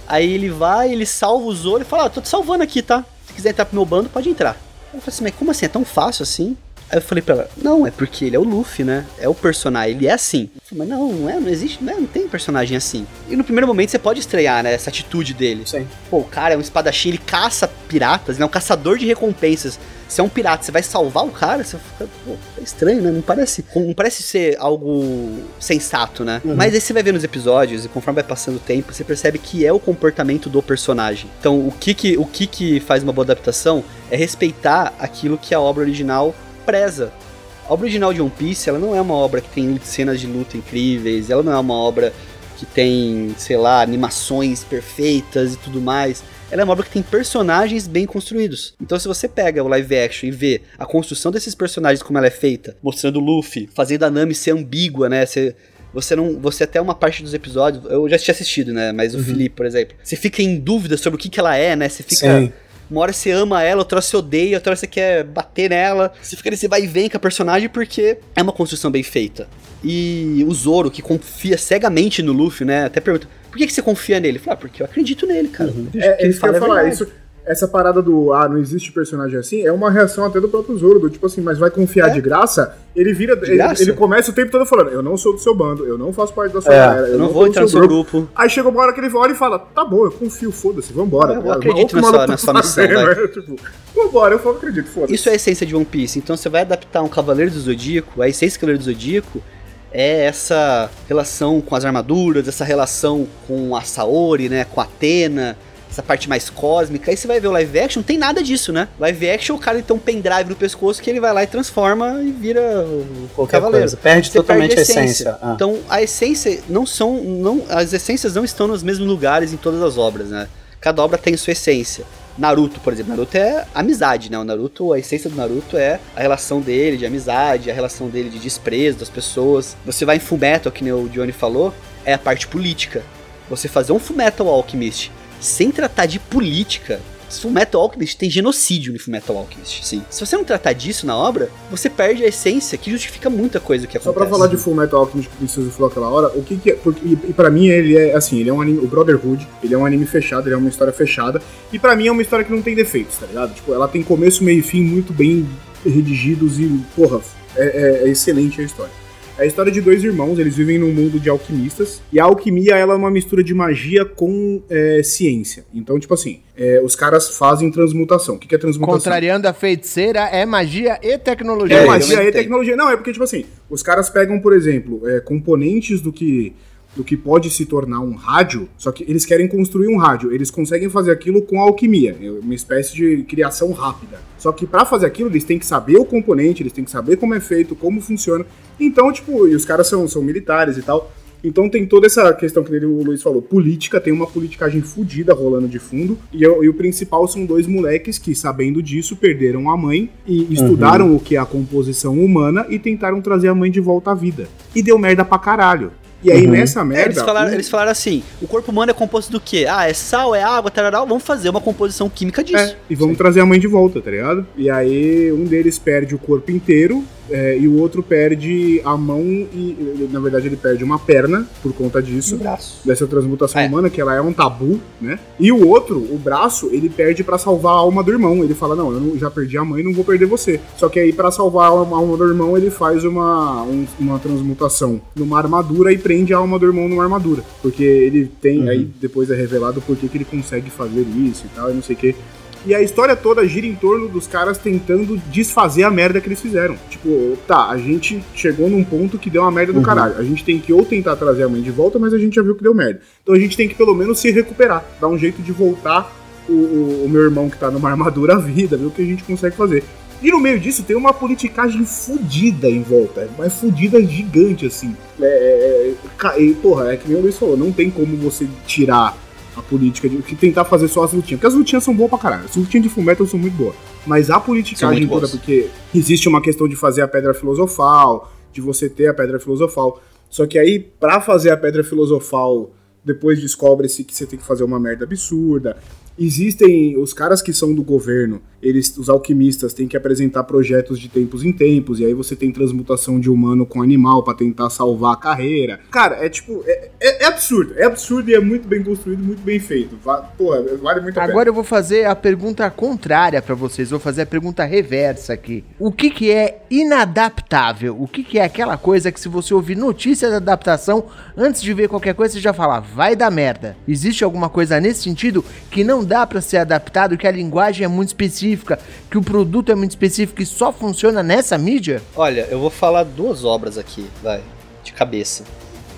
Aí ele vai, ele salva o Zoro e fala: ah, tô te salvando aqui, tá? Se quiser entrar pro meu bando, pode entrar. Eu falei assim, mas como assim? É tão fácil assim? Aí eu falei pra ela, não, é porque ele é o Luffy, né? É o personagem, ele é assim. Eu falei, mas não, não é, não existe, não, é, não tem personagem assim. E no primeiro momento você pode estrear, né? Essa atitude dele. Sim. Pô, o cara é um espadachim, ele caça piratas, ele é um caçador de recompensas. Você é um pirata, você vai salvar o cara, você fica, pô, é estranho, né? Não parece, não parece ser algo sensato, né? Uhum. Mas aí você vai ver nos episódios e conforme vai passando o tempo, você percebe que é o comportamento do personagem. Então, o que que, o que, que faz uma boa adaptação é respeitar aquilo que a obra original preza. A obra original de One Piece, ela não é uma obra que tem cenas de luta incríveis, ela não é uma obra que tem, sei lá, animações perfeitas e tudo mais. Ela é uma obra que tem personagens bem construídos. Então, se você pega o live action e vê a construção desses personagens como ela é feita, mostrando o Luffy, fazendo a Nami ser ambígua, né? Você, você não. Você até uma parte dos episódios. Eu já tinha assistido, né? Mas o Felipe, por exemplo. Você fica em dúvida sobre o que, que ela é, né? Você fica. Sim. Uma hora você ama ela, outra hora você odeia, outra hora você quer bater nela. Você fica nesse vai e vem com a personagem porque é uma construção bem feita. E o Zoro, que confia cegamente no Luffy, né? Até pergunta, por que, que você confia nele? Fala, ah, porque eu acredito nele, cara. Vejo É, que ele isso que eu fala ia a falar, isso, essa parada do ah, não existe personagem assim, é uma reação até do próprio Zoro, do tipo assim, mas vai confiar É. de graça? Ele vira. Ele, graça? ele começa o tempo todo falando, eu não sou do seu bando, eu não faço parte da sua É, galera, Eu não tô vou entrar no seu grupo. Aí chega uma hora que ele olha e fala, tá bom, eu confio, foda-se, vambora. É, eu ligado? acredito na tá sua missão, né? Tipo, vambora, eu falo, acredito, foda-se. Isso é a essência de One Piece. Então você vai adaptar um Cavaleiro do Zodíaco, a essência do Cavaleiro do Zodíaco é essa relação com as armaduras, essa relação com a Saori, né, com a Atena, essa parte mais cósmica. Aí você vai ver o live action, não tem nada disso, né? Live action, o cara ele tem um pendrive no pescoço que ele vai lá e transforma e vira o Qualquer Cavaleiro. coisa. Perde Você totalmente perde a essência. Ah. Então, a essência não são. Não, as essências não estão nos mesmos lugares em todas as obras, né? Cada obra tem sua essência. Naruto, por exemplo, Naruto é amizade, né? O Naruto, a essência do Naruto é a relação dele de amizade, a relação dele de desprezo das pessoas. Você vai em Fullmetal, que nem o Johnny falou, é a parte política. Você fazer um Fullmetal Alchemist sem tratar de política, Fullmetal Alchemist tem genocídio no Fullmetal Alchemist, sim. Se você não tratar disso na obra, você perde a essência que justifica muita coisa que Só acontece. pra falar de Full Metal Alchemist que o falou aquela hora, o que que é. Porque, e, e pra mim ele é assim, ele é um anime. O Brotherhood, ele é um anime fechado, ele é uma história fechada. E pra mim é uma história que não tem defeitos, tá ligado? Tipo, ela tem começo, meio e fim muito bem redigidos e, porra, é, é- é excelente a história. É a história de dois irmãos, eles vivem num mundo de alquimistas, e a alquimia ela é uma mistura de magia com é, ciência. Então, tipo assim, é, os caras fazem transmutação. O que, que é transmutação? Contrariando a feiticeira é magia e tecnologia. É, É, magia e tecnologia. Não, é porque, tipo assim, os caras pegam, por exemplo, é, componentes do que, do que pode se tornar um rádio, só que eles querem construir um rádio. Eles conseguem fazer aquilo com alquimia, é uma espécie de criação rápida. Só que pra fazer aquilo, eles têm que saber o componente, eles têm que saber como é feito, como funciona. Então, tipo, e os caras são, são militares e tal. Então tem toda essa questão que o Luiz falou, política, tem uma politicagem fodida rolando de fundo, e, o- e o principal são dois moleques que, sabendo disso, perderam a mãe e estudaram o que é a composição humana e tentaram trazer a mãe de volta à vida. E deu merda pra caralho. E aí Uhum. nessa É, merda. eles, falaram, o- eles falaram assim: o corpo humano é composto do quê? Ah, é sal, é água, tarará. Vamos fazer uma composição química disso. É, e vamos trazer a mãe de volta, tá ligado? E aí um deles perde o corpo inteiro é, e o outro perde a mão e, na verdade, ele perde uma perna por conta disso. braço. Dessa transmutação É. humana, que ela é um tabu, né? E o outro, o braço, ele perde pra salvar a alma do irmão. Ele fala: Não, eu não- já perdi a mãe, não vou perder você. Só que aí, pra salvar a alma, do irmão, ele faz uma, um- uma transmutação numa armadura e prende a alma do irmão numa armadura. Porque ele tem, Uhum. aí depois é revelado por que que ele consegue fazer isso e tal, e não sei o que. E a história toda gira em torno dos caras tentando desfazer a merda que eles fizeram. Tipo, tá, a gente chegou num ponto que deu uma merda do Uhum. caralho. A gente tem que ou tentar trazer a mãe de volta, mas a gente já viu que deu merda. Então a gente tem que pelo menos se recuperar, dar um jeito de voltar o, o- o meu irmão que tá numa armadura à vida, ver o que a gente consegue fazer. E no meio disso tem uma politicagem fudida em volta, mas fudida gigante, assim. É, é, é, e, porra, é que nem o Luiz falou, não tem como você tirar política de que tentar fazer só as lutinhas. Porque as lutinhas são boas pra caralho. As lutinhas de Fullmetal são muito boas. Mas a politicagem toda, boas. porque existe uma questão de fazer a pedra filosofal, de você ter a pedra filosofal. Só que aí, pra fazer a pedra filosofal, depois descobre-se que você tem que fazer uma merda absurda. Existem os caras que são do governo, eles, os alquimistas, têm que apresentar projetos de tempos em tempos, e aí você tem transmutação de humano com animal pra tentar salvar a carreira. Cara, é tipo, é, é- é absurdo, é absurdo e é muito bem construído, muito bem feito. Porra, vale muito a pena. Agora eu vou fazer a pergunta contrária pra vocês. Vou fazer a pergunta reversa aqui. O que, que é inadaptável? O que, que é aquela coisa que se você ouvir notícia da adaptação, antes de ver qualquer coisa, você já fala, vai dar merda. Existe alguma coisa nesse sentido que não dá pra ser adaptado, que a linguagem é muito específica, que o produto é muito específico e só funciona nessa mídia? Olha, eu vou falar duas obras aqui, vai, de cabeça.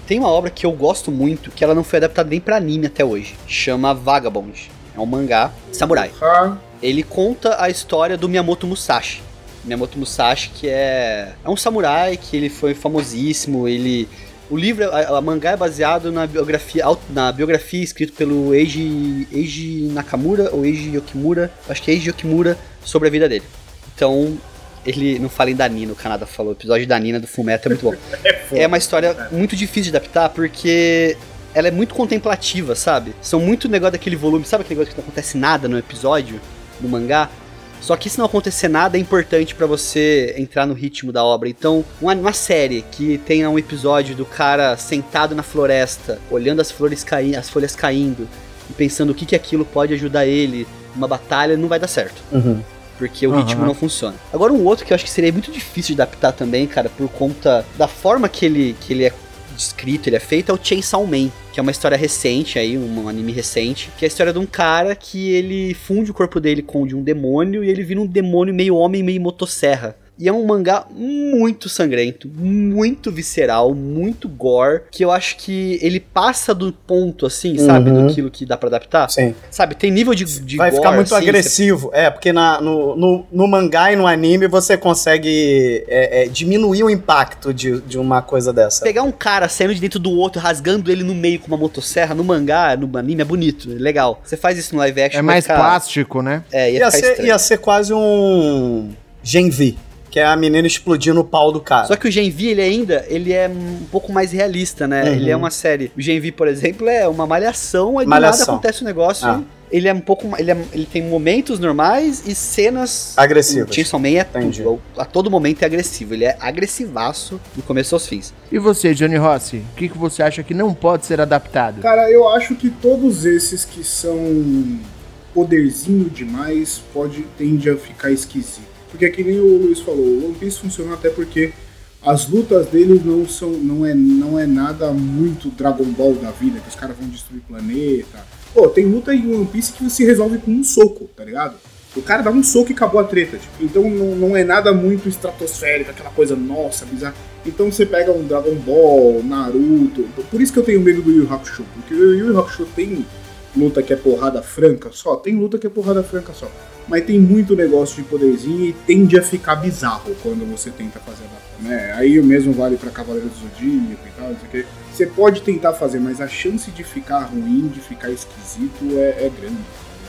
Tem uma obra que eu gosto muito, que ela não foi adaptada nem pra anime até hoje. Chama Vagabond. É um mangá samurai. Ah, Ele conta a história do Miyamoto Musashi. Miyamoto Musashi, que é, é um samurai que ele foi famosíssimo, ele o livro, a, a mangá é baseado na biografia, na biografia escrita pelo Eiji, Eiji Nakamura ou Eiji Yokimura, acho que é Eiji Yokimura, sobre a vida dele. Então, ele, não fala em Danina, o Kanada falou, o episódio da Nina do Fullmetal é muito bom. é uma história muito difícil de adaptar, porque ela é muito contemplativa, sabe? São muito negócio daquele volume, sabe aquele negócio que não acontece nada no episódio, no mangá? Só que se não acontecer nada, é importante pra você entrar no ritmo da obra. Então, uma, uma série que tenha um episódio do cara sentado na floresta, olhando as flores cair, as folhas caindo, e pensando o que, que aquilo pode ajudar ele numa batalha, não vai dar certo. Uhum. Porque o Aham. ritmo não funciona. Agora, um outro que eu acho que seria muito difícil de adaptar também, cara, por conta da forma que ele, que ele é descrito, ele é feito, é o Chainsaw Man, que é uma história recente aí, um anime recente, que é a história de um cara que ele funde o corpo dele com o de um demônio e ele vira um demônio meio homem, meio motosserra. E é um mangá muito sangrento, muito visceral, muito gore, que eu acho que ele passa do ponto, assim, sabe, Uhum. do que dá pra adaptar. Sim. Sabe, tem nível de, de Vai ficar gore, muito assim, agressivo. É, porque na, no, no, no mangá e no anime você consegue é, é, diminuir o impacto de, de uma coisa dessa. Pegar um cara saindo de dentro do outro, rasgando ele no meio com uma motosserra, no mangá, no anime, é bonito, é legal. Você faz isso no live action, É mais ficar- plástico, né? É, ia, Ia ficar ser, ia ser quase um Gen V, que é a menina explodindo o pau do cara. Só que o Gen V, ele ainda, ele é um pouco mais realista, né? Uhum. Ele é uma série. O Gen V, por exemplo, é uma malhação, aí do Malhação. nada acontece um negócio. Ah. Ele é um pouco. Ele, é- ele tem momentos normais e cenas. Agressivas. O Chainsaw Man é Entendi. tudo. A todo momento é agressivo. Ele é agressivaço do começo aos fins. E você, Johnny Rossi, o que, que você acha que não pode ser adaptado? Cara, eu acho que todos esses que são poderzinho demais pode tende a ficar esquisito. Porque que nem o Luiz falou, o One Piece funciona até porque as lutas deles não são não é não é nada muito Dragon Ball da vida, que os caras vão destruir planeta. Pô, tem luta em One Piece que se resolve com um soco, tá ligado? O cara dá um soco e acabou a treta, tipo. Então não, não é nada muito estratosférico, aquela coisa, nossa, bizarra. Então você pega um Dragon Ball, Naruto. Por isso que eu tenho medo do Yu Hakusho. Porque o Yu Hakusho tem luta que é porrada franca só, tem luta que é porrada franca só. Mas tem muito negócio de poderzinho e tende a ficar bizarro quando você tenta fazer a né? Aí o mesmo vale pra Cavaleiro do Zodíaco e tal, não sei o quê. Você pode tentar fazer, mas a chance de ficar ruim, de ficar esquisito é, é grande.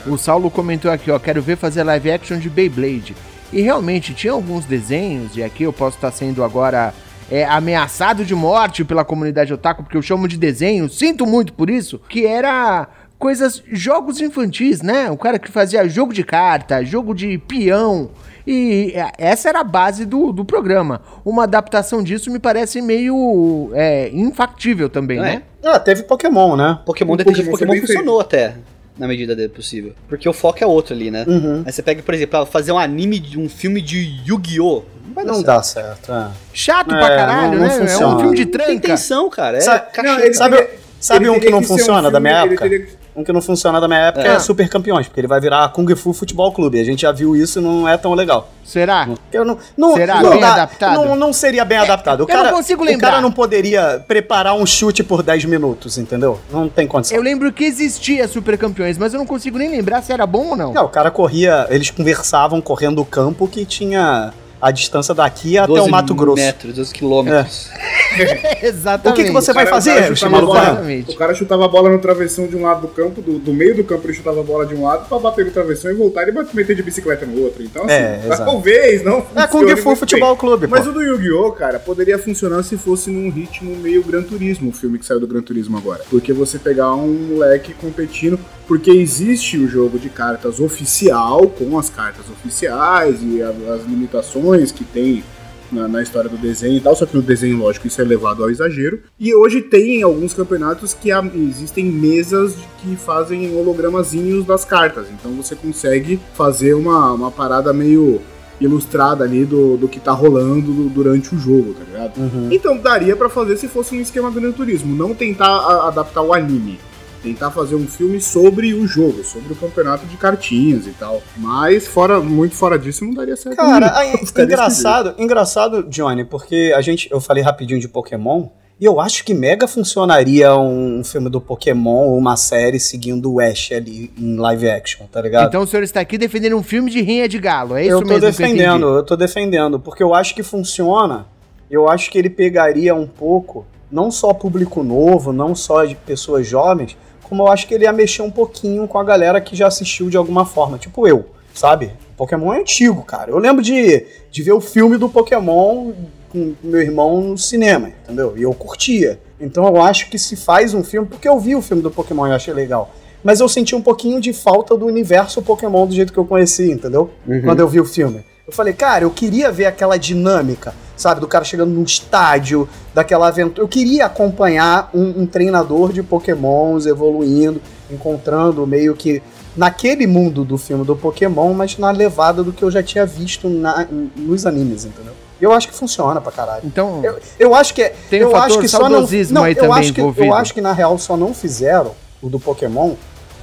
O Saulo comentou aqui, ó, quero ver fazer live action de Beyblade. E realmente tinha alguns desenhos, e aqui eu posso estar sendo agora é, ameaçado de morte pela comunidade otaku, porque eu chamo de desenho, sinto muito por isso, que era coisas, jogos infantis, né? O cara que fazia jogo de carta, jogo de peão. E é, essa era a base do, do programa. Uma adaptação disso me parece meio é, infactível também, é? né? Ah, teve Pokémon, né? Pokémon O Detetive Pokémon Pokémon funcionou até, na medida dele possível. Porque o foco é outro ali, né? Uhum. Aí você pega, por exemplo, fazer um anime de um filme de Yu-Gi-Oh! Não vai dar Não certo. dá certo. é. Chato É, pra caralho, não- não né? É um funciona. filme de Não tem tranca. intenção, cara. É Sabe-. Não, ele Sabe, sabe ele um que não um funciona da filme- minha ele época? teria- Um que não funciona da minha época é, É. Super Campeões, porque ele vai virar Kung Fu Futebol Clube. A gente já viu isso e não é tão legal. Será? Eu não, não, Será não bem dá- adaptado? Não, não seria bem adaptado. O eu cara, não consigo O lembrar. cara não poderia preparar um chute por 10 minutos, entendeu? Não tem condição. Eu lembro que existia Super Campeões, mas eu não consigo nem lembrar se era bom ou não. Não, o cara corria, eles conversavam correndo o campo que tinha a distância daqui até 12 o Mato Grosso. metros, 12 quilômetros. Exatamente. O que, que você O vai cara- o fazer, cara bola-? Exatamente. O cara chutava a bola no travessão de um lado do campo, do, do meio do campo ele chutava a bola de um lado pra bater no travessão e voltar e bater, meter de bicicleta no outro. Então, assim, É, talvez não É Kung funcione Fu Futebol. Clube, Mas pô. o do Yu-Gi-Oh, cara, poderia funcionar se fosse num ritmo meio Gran Turismo, o filme que saiu do Gran Turismo agora. Porque você pegar um moleque competindo, porque existe o jogo de cartas oficial, com as cartas oficiais e as limitações que tem na, na história do desenho e tal, só que no desenho, lógico, isso é levado ao exagero. E hoje tem alguns campeonatos que há- existem mesas que fazem hologramazinhos das cartas, então você consegue fazer uma, uma parada meio ilustrada ali do, do que tá rolando do- durante o jogo, tá ligado? Uhum. Então daria pra fazer se fosse um esquema Gran Turismo, não tentar a- adaptar o anime. Tentar fazer um filme sobre o jogo, sobre o campeonato de cartinhas e tal. Mas fora, muito fora disso não daria certo. Cara, aí, engraçado, engraçado, Johnny, porque a gente, eu falei rapidinho de Pokémon, e eu acho que mega funcionaria um filme do Pokémon ou uma série seguindo o Ash ali em live action, tá ligado? Então o senhor está aqui defendendo um filme de rinha de galo, é isso eu tô mesmo que eu defendendo, entendi. eu tô defendendo, porque eu acho que funciona. Eu acho que ele pegaria um pouco, não só público novo, não só de pessoas jovens, como eu acho que ele ia mexer um pouquinho com a galera que já assistiu de alguma forma, tipo eu, sabe? Pokémon é antigo, cara. Eu lembro de, de ver o filme do Pokémon com meu irmão no cinema, entendeu? E eu curtia. Então eu acho que se faz um filme, porque eu vi o filme do Pokémon e achei legal. Mas eu senti um pouquinho de falta do universo Pokémon do jeito que eu conheci, entendeu? Quando eu vi o filme. Eu falei, cara, eu queria ver aquela dinâmica, sabe? Do cara chegando num estádio, daquela aventura. Eu queria acompanhar um, um treinador de Pokémons evoluindo, encontrando meio que naquele mundo do filme do Pokémon, mas na levada do que eu já tinha visto na- nos animes, entendeu? Eu acho que funciona pra caralho. Então, Eu, eu acho que é. Tem eu um fator acho que só não, não, eu acho que, envolvido. Eu acho que na real só não fizeram o do Pokémon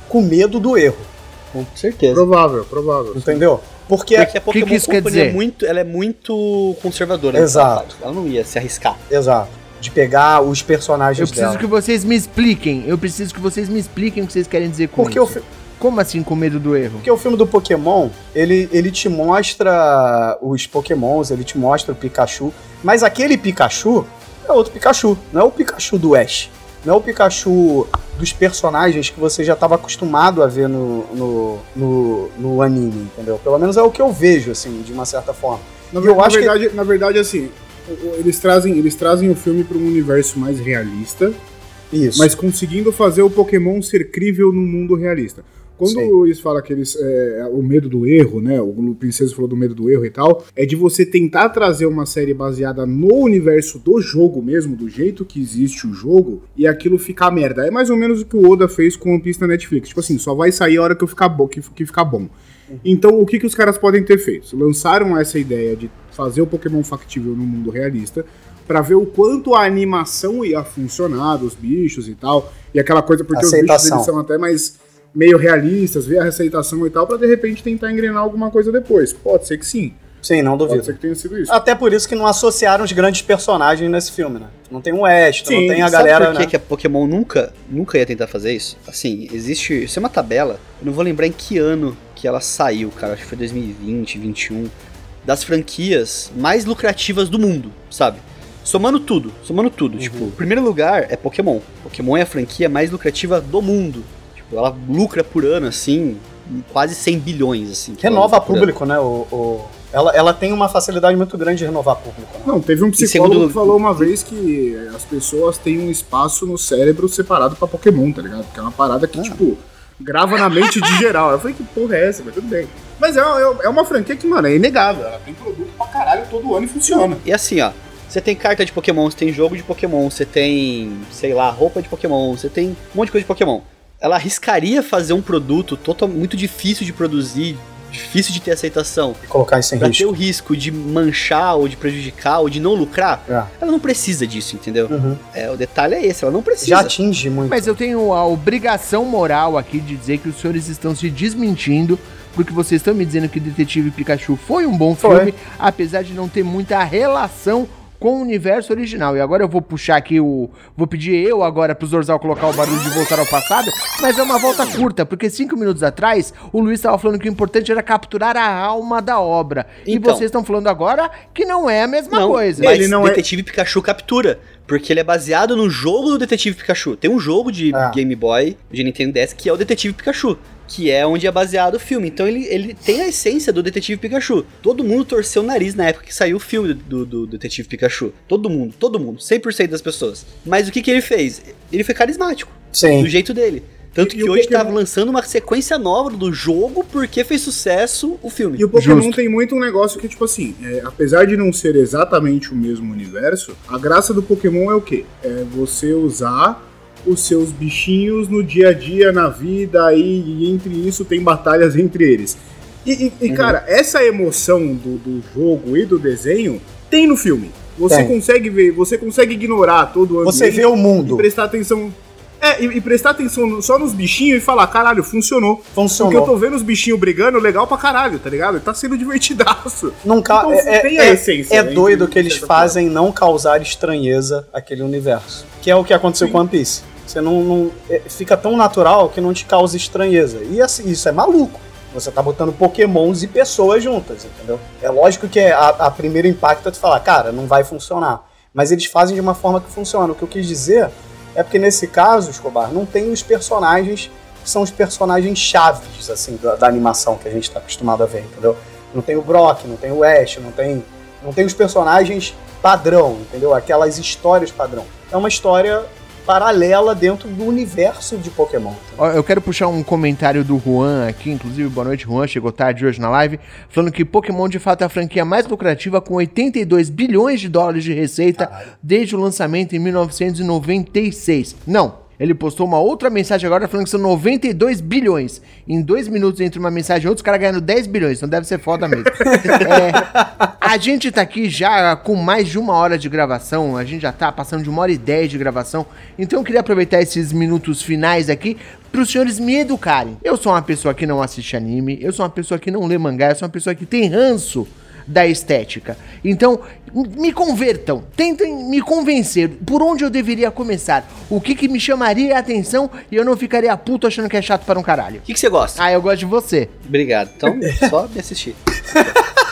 com medo do erro, Com certeza. Provável, provável. entendeu? Porque Porque a Pokémon que isso quer é dizer? muito, ela é muito conservadora. Exato. ela não ia se arriscar. Exato. De pegar os personagens eu preciso dela. que vocês me expliquem. Eu preciso que vocês me expliquem o que vocês querem dizer com Porque o, isso. fi- Como assim com medo do erro? porque o filme do Pokémon, ele, ele te mostra os Pokémons, ele te mostra o Pikachu, mas aquele Pikachu é outro Pikachu, não é o Pikachu do Ash. Não é o Pikachu dos personagens que você já estava acostumado a ver no, no, no, no anime, entendeu? Pelo menos é o que eu vejo, assim, de uma certa forma. Na, eu na acho que- verdade, na verdade, assim, eles trazem, eles trazem o filme para um universo mais realista, Isso. mas conseguindo fazer o Pokémon ser crível num mundo realista. Quando Sim. o Luiz fala que eles, é, o medo do erro, né? O Princesa falou do medo do erro e tal, é de você tentar trazer uma série baseada no universo do jogo mesmo, do jeito que existe o jogo, e aquilo ficar merda. É mais ou menos o que o Oda fez com One Piece na Netflix. Tipo assim, só vai sair a hora que, eu ficar bo que, que ficar bom. Então, o que, que os caras podem ter feito? Lançaram essa ideia de fazer o Pokémon factível no mundo realista, pra ver o quanto a animação ia funcionar dos bichos e tal, e aquela coisa, porque os bichos Aceitação. eles são até mais meio realistas, ver a aceitação e tal, pra de repente tentar engrenar alguma coisa depois. Pode ser que sim, Sim, não pode duvido. ser que tenha sido isso. Até por isso que não associaram os grandes personagens nesse filme, né? Não tem o Ash, Sim, não tem a Sabe galera, por que, né? que a Pokémon nunca, nunca ia tentar fazer isso? Assim, existe. Isso é uma tabela. Eu não vou lembrar em que ano que ela saiu, cara. Acho que foi 2020, 2021. Das franquias mais lucrativas do mundo, sabe? Somando tudo, somando tudo. Tipo, o primeiro lugar é Pokémon. Pokémon é a franquia mais lucrativa do mundo. Ela lucra por ano, assim, quase 100 bilhões, assim. Renova público, né? O, o- Ela, ela tem uma facilidade muito grande de renovar público. né? Não, teve um psicólogo segundo- que falou uma vez que as pessoas têm um espaço no cérebro separado pra Pokémon, tá ligado? Que é uma parada que, tipo, grava na mente de geral. Eu falei, que porra é essa? Mas tudo bem. Mas é, é, é uma franquia que, mano, é inegável. Ela tem produto pra caralho todo ano e funciona. E assim, ó. Você tem carta de Pokémon, você tem jogo de Pokémon, você tem, sei lá, roupa de Pokémon, você tem um monte de coisa de Pokémon. Ela arriscaria fazer um produto total, muito difícil de produzir, difícil de ter aceitação, E colocar isso em pra ter risco. o risco de manchar ou de prejudicar ou de não lucrar. É. Ela não precisa disso, entendeu? Uhum. É, o detalhe é esse, ela não precisa. Já atinge muito. Mas eu tenho a obrigação moral aqui de dizer que os senhores estão se desmentindo, porque vocês estão me dizendo que Detetive Pikachu foi um bom Foi. filme, apesar de não ter muita relação com o universo original. E agora eu vou puxar aqui o. Vou pedir eu agora pro Zorzal colocar o barulho de voltar ao passado, mas é uma volta curta, porque cinco minutos atrás o Luiz estava falando que o importante era capturar a alma da obra. e Então. vocês estão falando agora que não é a mesma não, coisa. Mas Ele não é- Detetive Pikachu captura. Porque ele é baseado no jogo do Detetive Pikachu. Tem um jogo de Ah. Game Boy, de Nintendo DS, que é o Detetive Pikachu. Que é onde é baseado o filme. Então ele, ele tem a essência do Detetive Pikachu. Todo mundo torceu o nariz na época que saiu o filme do, do Detetive Pikachu. Todo mundo, todo mundo. 100% das pessoas. Mas o que, que ele fez? Ele foi carismático. Sim. Do jeito dele. Tanto E- que e hoje Pokémon- tava lançando uma sequência nova do jogo porque fez sucesso o filme. E o Pokémon Justo. tem muito um negócio que, tipo assim, é, apesar de não ser exatamente o mesmo universo, a graça do Pokémon é o quê? É você usar os seus bichinhos no dia a dia, na vida, e, e entre isso tem batalhas entre eles. E, e- e, cara, essa emoção do, do jogo e do desenho tem no filme. Você Tem. consegue ver, você consegue ignorar todo o ambiente Você vê o e mundo. prestar atenção. É, e, e prestar atenção no- só nos bichinhos e falar, caralho, funcionou. Porque eu Funcionou. tô vendo os bichinhos brigando legal pra caralho, tá ligado? Tá sendo divertidaço. Nunca, Então, é, tem é- a essência, é né, doido que eles fazem não causar estranheza àquele universo. Que é o que aconteceu Sim. com One Piece. Você não, não- é, fica tão natural que não te causa estranheza. E assim, isso é maluco. Você tá botando pokémons e pessoas juntas, entendeu? É lógico que a, a primeiro impacto é tu falar, cara, não vai funcionar. Mas eles fazem de uma forma que funciona. O que eu quis dizer é porque nesse caso, Escobar, não tem os personagens que são os personagens chaves, assim, da, da animação que a gente tá acostumado a ver, entendeu? Não tem o Brock, não tem o Ash, não tem, não tem os personagens padrão, entendeu? Aquelas histórias padrão. É uma história paralela dentro do universo de Pokémon. Eu quero puxar um comentário do Juan aqui, inclusive, boa noite, Juan, chegou tarde hoje na live, falando que Pokémon de fato é a franquia mais lucrativa com 82 bilhões de dólares de receita desde o lançamento em 1996. Não. Ele postou uma outra mensagem agora falando que são 92 bilhões. Em dois minutos entre uma mensagem e outra, os caras ganhando 10 bilhões. Então deve ser foda mesmo. É, a gente tá aqui já com mais de uma hora de gravação. A gente já tá passando de uma hora e dez de gravação. Então eu queria aproveitar esses minutos finais aqui para os senhores me educarem. Eu sou uma pessoa que não assiste anime, eu sou uma pessoa que não lê mangá, eu sou uma pessoa que tem ranço da estética. Então, me convertam, tentem me convencer por onde eu deveria começar, o que, que me chamaria a atenção e eu não ficaria puto achando que é chato para um caralho. O que, que você gosta? Ah, eu gosto de você. Obrigado. Então, só me assistir.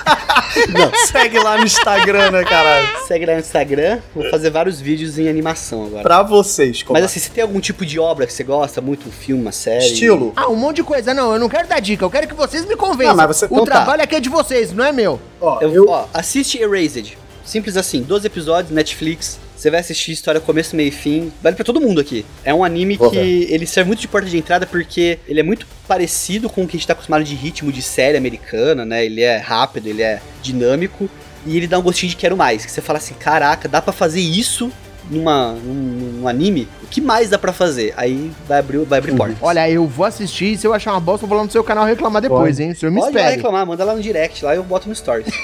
Segue lá no Instagram, né, caralho? Segue lá no Instagram, vou fazer vários vídeos em animação agora. Pra vocês, Escobar. Mas assim, você tem algum tipo de obra que você gosta muito? Um filme, uma série? Estilo. Ah, um monte de coisa. Não, eu não quero dar dica, eu quero que vocês me convençam. Não, mas você- o então tá. trabalho aqui é de vocês, não é meu. Ó, Eu, eu, Ó, assiste Erased. Simples assim, 12 episódios, Netflix. Você vai assistir história começo, meio e fim. Vale pra todo mundo aqui. É um anime Vou que ele serve muito de porta de entrada porque ele é muito parecido com o que a gente tá acostumado de ritmo de série americana, né? Ele é rápido, ele é dinâmico. E ele dá um gostinho de quero mais. Que você fala assim, caraca, dá pra fazer isso numa, num, num anime? O que mais dá pra fazer? Aí vai abrir, vai abrir portas. Olha, eu vou assistir, se eu achar uma bosta, eu vou lá no seu canal reclamar depois, hein? O senhor me Pode lá espere. reclamar, manda lá no direct, lá eu boto no stories.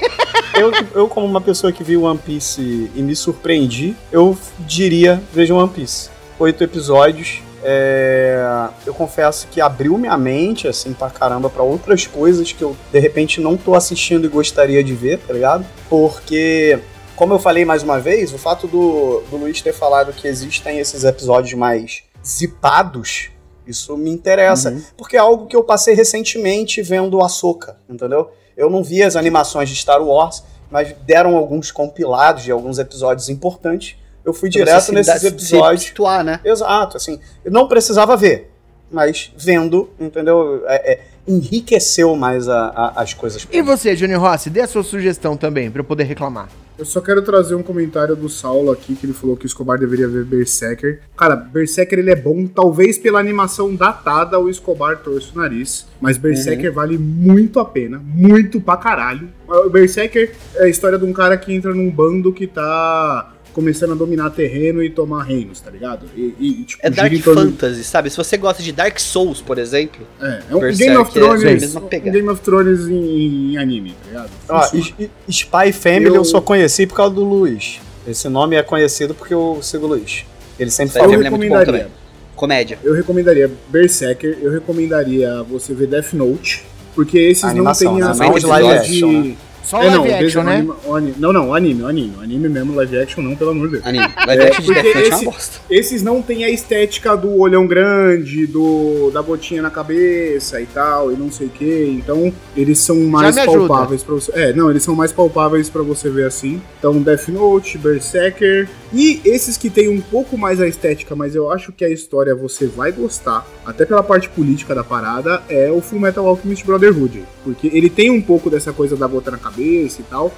Eu, eu, como uma pessoa que viu One Piece e me surpreendi, eu diria, veja One Piece. Oito episódios. é, eu confesso que abriu minha mente, assim, pra caramba, pra outras coisas que eu, de repente, não tô assistindo e gostaria de ver, tá ligado? Porque, como eu falei mais uma vez, o fato do, do Luiz ter falado que existem esses episódios mais zipados, isso me interessa. Porque é algo que eu passei recentemente vendo a Soca, entendeu? Eu não vi as animações de Star Wars, mas deram alguns compilados de alguns episódios importantes. Eu fui Pra direto se nesses se episódios. situar, né? Exato, assim, eu não precisava ver, mas vendo, entendeu? É, é, enriqueceu mais a- a- as coisas. E você, Johnny Rossi, dê a sua sugestão também, pra eu poder reclamar. Eu só quero trazer um comentário do Saulo aqui, que ele falou que o Escobar deveria ver Berserker. Cara, Berserker ele é bom, talvez pela animação datada, o Escobar torce o nariz. Mas Berserker vale muito a pena, muito pra caralho. O Berserker é a história de um cara que entra num bando que tá começando a dominar terreno e tomar reinos, tá ligado? E, e, tipo, É Dark torno- Fantasy, sabe? Se você gosta de Dark Souls, por exemplo, É, é um Berserker Game of é a Thrones, mesma um pegada. Game of Thrones em, em anime, tá ligado? S- Spy Family eu... Eu- só conheci por causa do Luiz. Esse nome é conhecido porque eu sigo o Luiz. Ele sempre Spy fala. É muito bom recomendaria. também. Comédia. Eu recomendaria Berserker, eu recomendaria você ver Death Note, porque esses A não têm né? as Não de coisas live action, né? Só É, live não, action, né? anima- o anime- não, não, anime, anime. Anime mesmo, live action não, pelo amor de Deus. Anime. Live É, action de Death Note é uma bosta. Esses não têm a estética do olhão grande, do da botinha na cabeça e tal, e não sei o que. Então, eles são mais ajuda. palpáveis pra você. É, não, eles são mais palpáveis pra você ver assim. Então, Death Note, Berserker. E esses que têm um pouco mais a estética, mas eu acho que a história você vai gostar, até pela parte política da parada, é o Full Metal Alchemist Brotherhood. Porque ele tem um pouco dessa coisa da bota na cabeça e tal.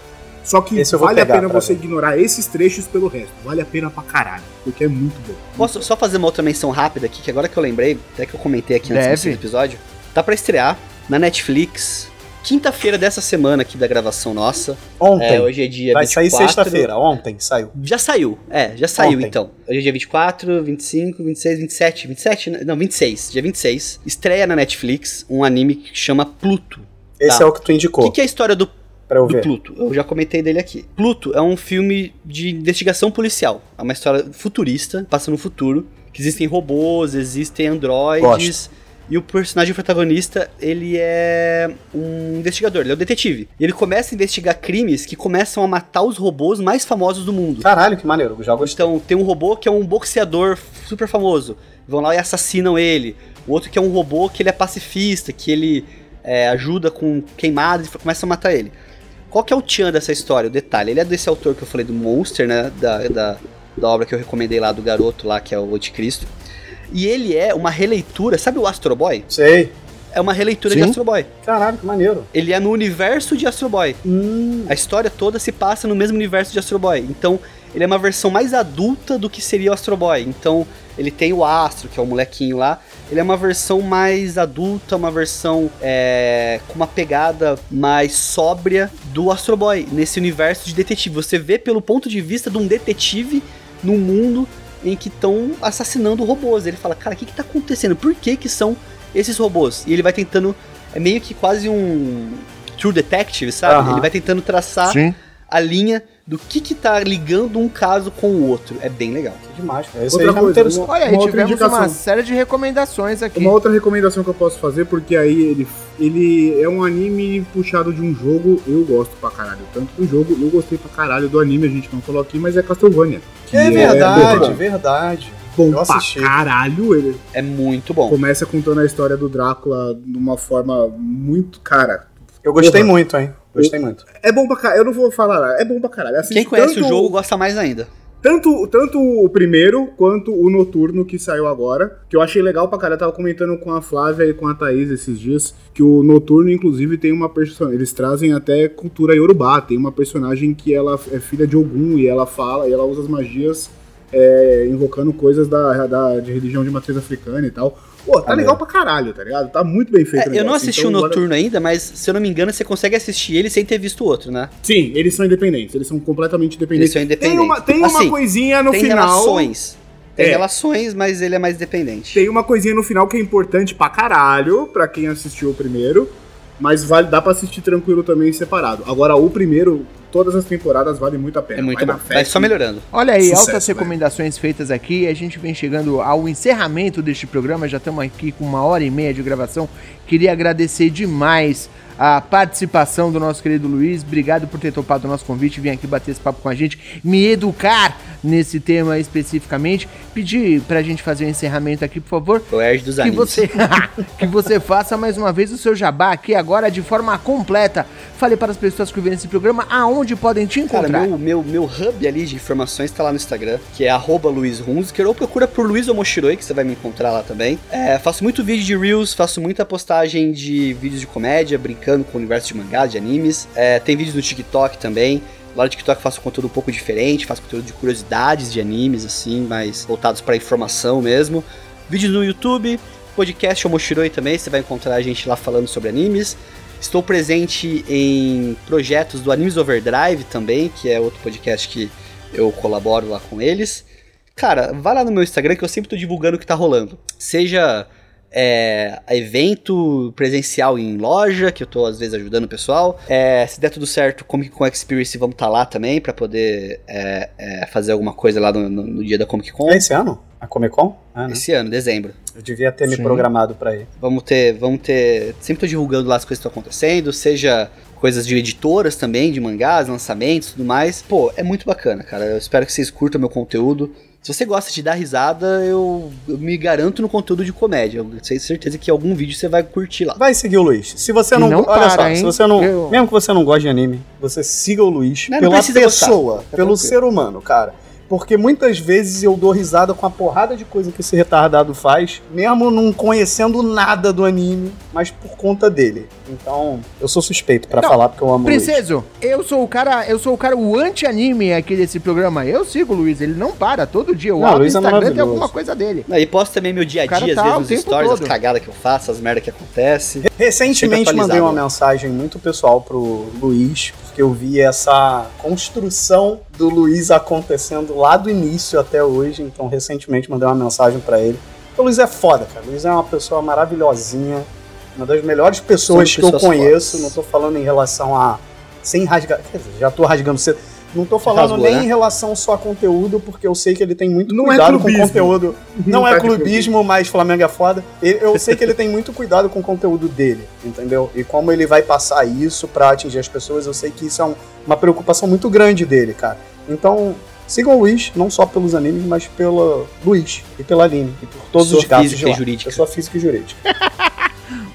Só que Esse vale a pena você ver. ignorar esses trechos pelo resto. Vale a pena pra caralho. Porque é muito bom. Posso só fazer uma outra menção rápida aqui, que agora que eu lembrei, até que eu comentei aqui antes do episódio. Tá pra estrear na Netflix, quinta-feira dessa semana aqui da gravação nossa. Ontem. É, hoje é dia Vai 24. sair sexta-feira. Ontem saiu. Já saiu, é, já saiu Ontem. então. Hoje é dia 24, 25, 26, 27, 27, né? não, 26, dia 26. Estreia na Netflix um anime que chama Pluto. Esse Tá. é o que tu O indicou, que, que é a história do pra eu ver. Pluto. Eu já comentei dele aqui. Pluto é um filme de investigação policial. É uma história futurista, passa no futuro. Que existem robôs, existem androides. E o personagem protagonista, ele é um investigador, ele é um detetive. E ele começa a investigar crimes que começam a matar os robôs mais famosos do mundo. Caralho, que maneiro. Já gostei. Então, tem um robô que é um boxeador super famoso. Vão lá e assassinam ele. O outro que é um robô que ele é pacifista, que ele é, ajuda com queimadas e começa a matar ele. Qual que é o tchan dessa história? O detalhe, ele é desse autor que eu falei do Monster, né? Da, da, da obra que eu recomendei lá do garoto lá, que é o Anticristo. E ele é uma releitura, sabe o Astro Boy? Sei. É uma releitura Sim. de Astro Boy. Caralho, que maneiro. Ele é no universo de Astro Boy. Hum, A história toda se passa no mesmo universo de Astro Boy. Então, ele é uma versão mais adulta do que seria o Astro Boy. Então, ele tem o Astro, que é o molequinho lá. Ele é uma versão mais adulta, uma versão é, com uma pegada mais sóbria do Astro Boy, nesse universo de detetive. Você vê pelo ponto de vista de um detetive num mundo em que estão assassinando robôs. Ele fala, cara, o que, que tá acontecendo? Por que, que são esses robôs? E ele vai tentando. É meio que quase um True Detective, sabe? Ele vai tentando traçar Sim. a linha do que que tá ligando um caso com o outro. É bem legal. que demais. cara. Esse Outra aí já me coisa, uma- Olha, Uma tivemos indicação. uma série de recomendações aqui. Uma outra recomendação que eu posso fazer, porque aí ele, ele é um anime puxado de um jogo, eu gosto pra caralho. Tanto do jogo, eu gostei pra caralho do anime, a gente não falou aqui, mas é Castlevania. que É verdade, porra, verdade. bom eu pra assisti. caralho. Ele É muito bom. começa contando a história do Drácula de uma forma muito. Cara, Eu gostei Porra. muito, hein? Gostei muito. é bom pra caralho. Eu não vou falar, é bom pra caralho. Assiste Quem conhece tanto- o jogo gosta mais ainda. Tanto, tanto o primeiro quanto o noturno que saiu agora, que eu achei legal pra caralho. Eu tava comentando com a Flávia e com a Thaís esses dias, que o noturno, inclusive, tem uma personagem. Eles trazem até cultura yorubá. Tem uma personagem que ela é filha de Ogum e ela fala, e ela usa as magias é, invocando coisas da, da, de religião de matriz africana e tal. Pô, tá Ah, legal é. pra caralho, tá ligado? Tá muito bem feito. É, eu não assisti Então, o agora- Noturno ainda, mas se eu não me engano, você consegue assistir ele sem ter visto o outro, né? Sim, eles são independentes, eles são completamente independentes. Eles são independentes. Tem uma, tem uma Assim, coisinha no tem final. relações. Tem É. relações, mas ele é mais dependente. Tem uma coisinha no final que é importante pra caralho, pra quem assistiu o primeiro, mas vale, dá pra assistir tranquilo também separado. Agora, o primeiro, todas as temporadas valem muito a pena. É muito Vai bom. na fé Vai só melhorando. Olha aí, Sucesso, altas velho. recomendações feitas aqui. A gente vem chegando ao encerramento deste programa. Já estamos aqui com uma hora e meia de gravação. Queria agradecer demais a participação do nosso querido Luiz. Obrigado por ter topado o nosso convite, vir aqui bater esse papo com a gente, me educar nesse tema especificamente. Pedir pra gente fazer o um encerramento aqui, por favor. O Erd dos Que você, que você faça mais uma vez o seu jabá aqui agora de forma completa. Fale para as pessoas que ouvem esse programa aonde podem te Cara, encontrar. meu, meu, meu hub ali de informações tá lá no Instagram, que é arroba Luiz Hunziker, ou procura por Luiz Omoshiroi, que você vai me encontrar lá também. É, faço muito vídeo de Reels, faço muita postagem de vídeos de comédia, brincando com o universo de mangás, de animes. É, tem vídeos no TikTok também. Lá no TikTok faço conteúdo um pouco diferente, faço conteúdo de curiosidades de animes, assim, mais voltados para informação mesmo. Vídeos no YouTube, podcast Omoshiroi também, você vai encontrar a gente lá falando sobre animes. Estou presente em projetos do Animes Overdrive também, que é outro podcast que eu colaboro lá com eles. Cara, vai lá no meu Instagram que eu sempre tô divulgando o que tá rolando. Seja é, evento presencial em loja, que eu tô às vezes ajudando o pessoal. É, se der tudo certo, Comic Con Experience, vamos estar tá lá também pra poder é, é, fazer alguma coisa lá no, no, no, dia da Comic Con. É esse ano? A Comic Con? Né? Esse ano, dezembro. Eu devia ter Sim. me programado pra ir. Vamos ter, vamos ter. Sempre tô divulgando lá as coisas que estão acontecendo, seja coisas de editoras também, de mangás, lançamentos tudo mais. Pô, é muito bacana, cara. Eu espero que vocês curtam meu conteúdo. Se você gosta de dar risada, eu, eu me garanto no conteúdo de comédia. Eu tenho certeza que algum vídeo você vai curtir lá. Vai seguir o Luiz. Se você não, Não olha para, só, hein? se você não, Eu- mesmo que você não goste de anime, você siga o Luiz Não, não pela gostar. pessoa, pelo tranquilo. ser humano, cara. Porque muitas vezes eu dou risada com a porrada de coisa que esse retardado faz, mesmo não conhecendo nada do anime, mas por conta dele. Então, eu sou suspeito pra Não, falar porque eu amo o Luiz. Princeso, eu sou o cara, eu sou o cara, o anti-anime aqui desse programa. Eu sigo o Luiz, ele não para, todo dia. O Não, abro o Luiz é Instagram tem maravilhoso. alguma coisa dele. Aí posto também meu dia a dia, tá às vezes stories, todo. as cagadas que eu faço, as merdas que acontecem. Recentemente mandei uma mensagem muito pessoal pro Luiz, porque eu vi essa construção do Luiz acontecendo lá do início até hoje, então recentemente mandei uma mensagem pra ele. O Luiz é foda, cara. O Luiz é uma pessoa maravilhosinha, uma das melhores pessoas São que eu conheço, fodas. não tô falando em relação a sem rasgar, quer dizer, já tô rasgando cedo. Não tô falando Rasgou, nem né? em relação só a conteúdo, porque eu sei que ele tem muito Não é cuidado com clubismo. conteúdo. Não, Não é tá clubismo, mas Flamengo é foda. Eu sei que ele tem muito cuidado com o conteúdo dele, entendeu? E como ele vai passar isso pra atingir as pessoas, eu sei que isso é um- uma preocupação muito grande dele, cara. Então, sigam o Luiz, não só pelos animes, mas pelo Luiz e pela Aline, e por todos Pessoa os casos física de e lá. jurídica. Pessoa física e jurídica.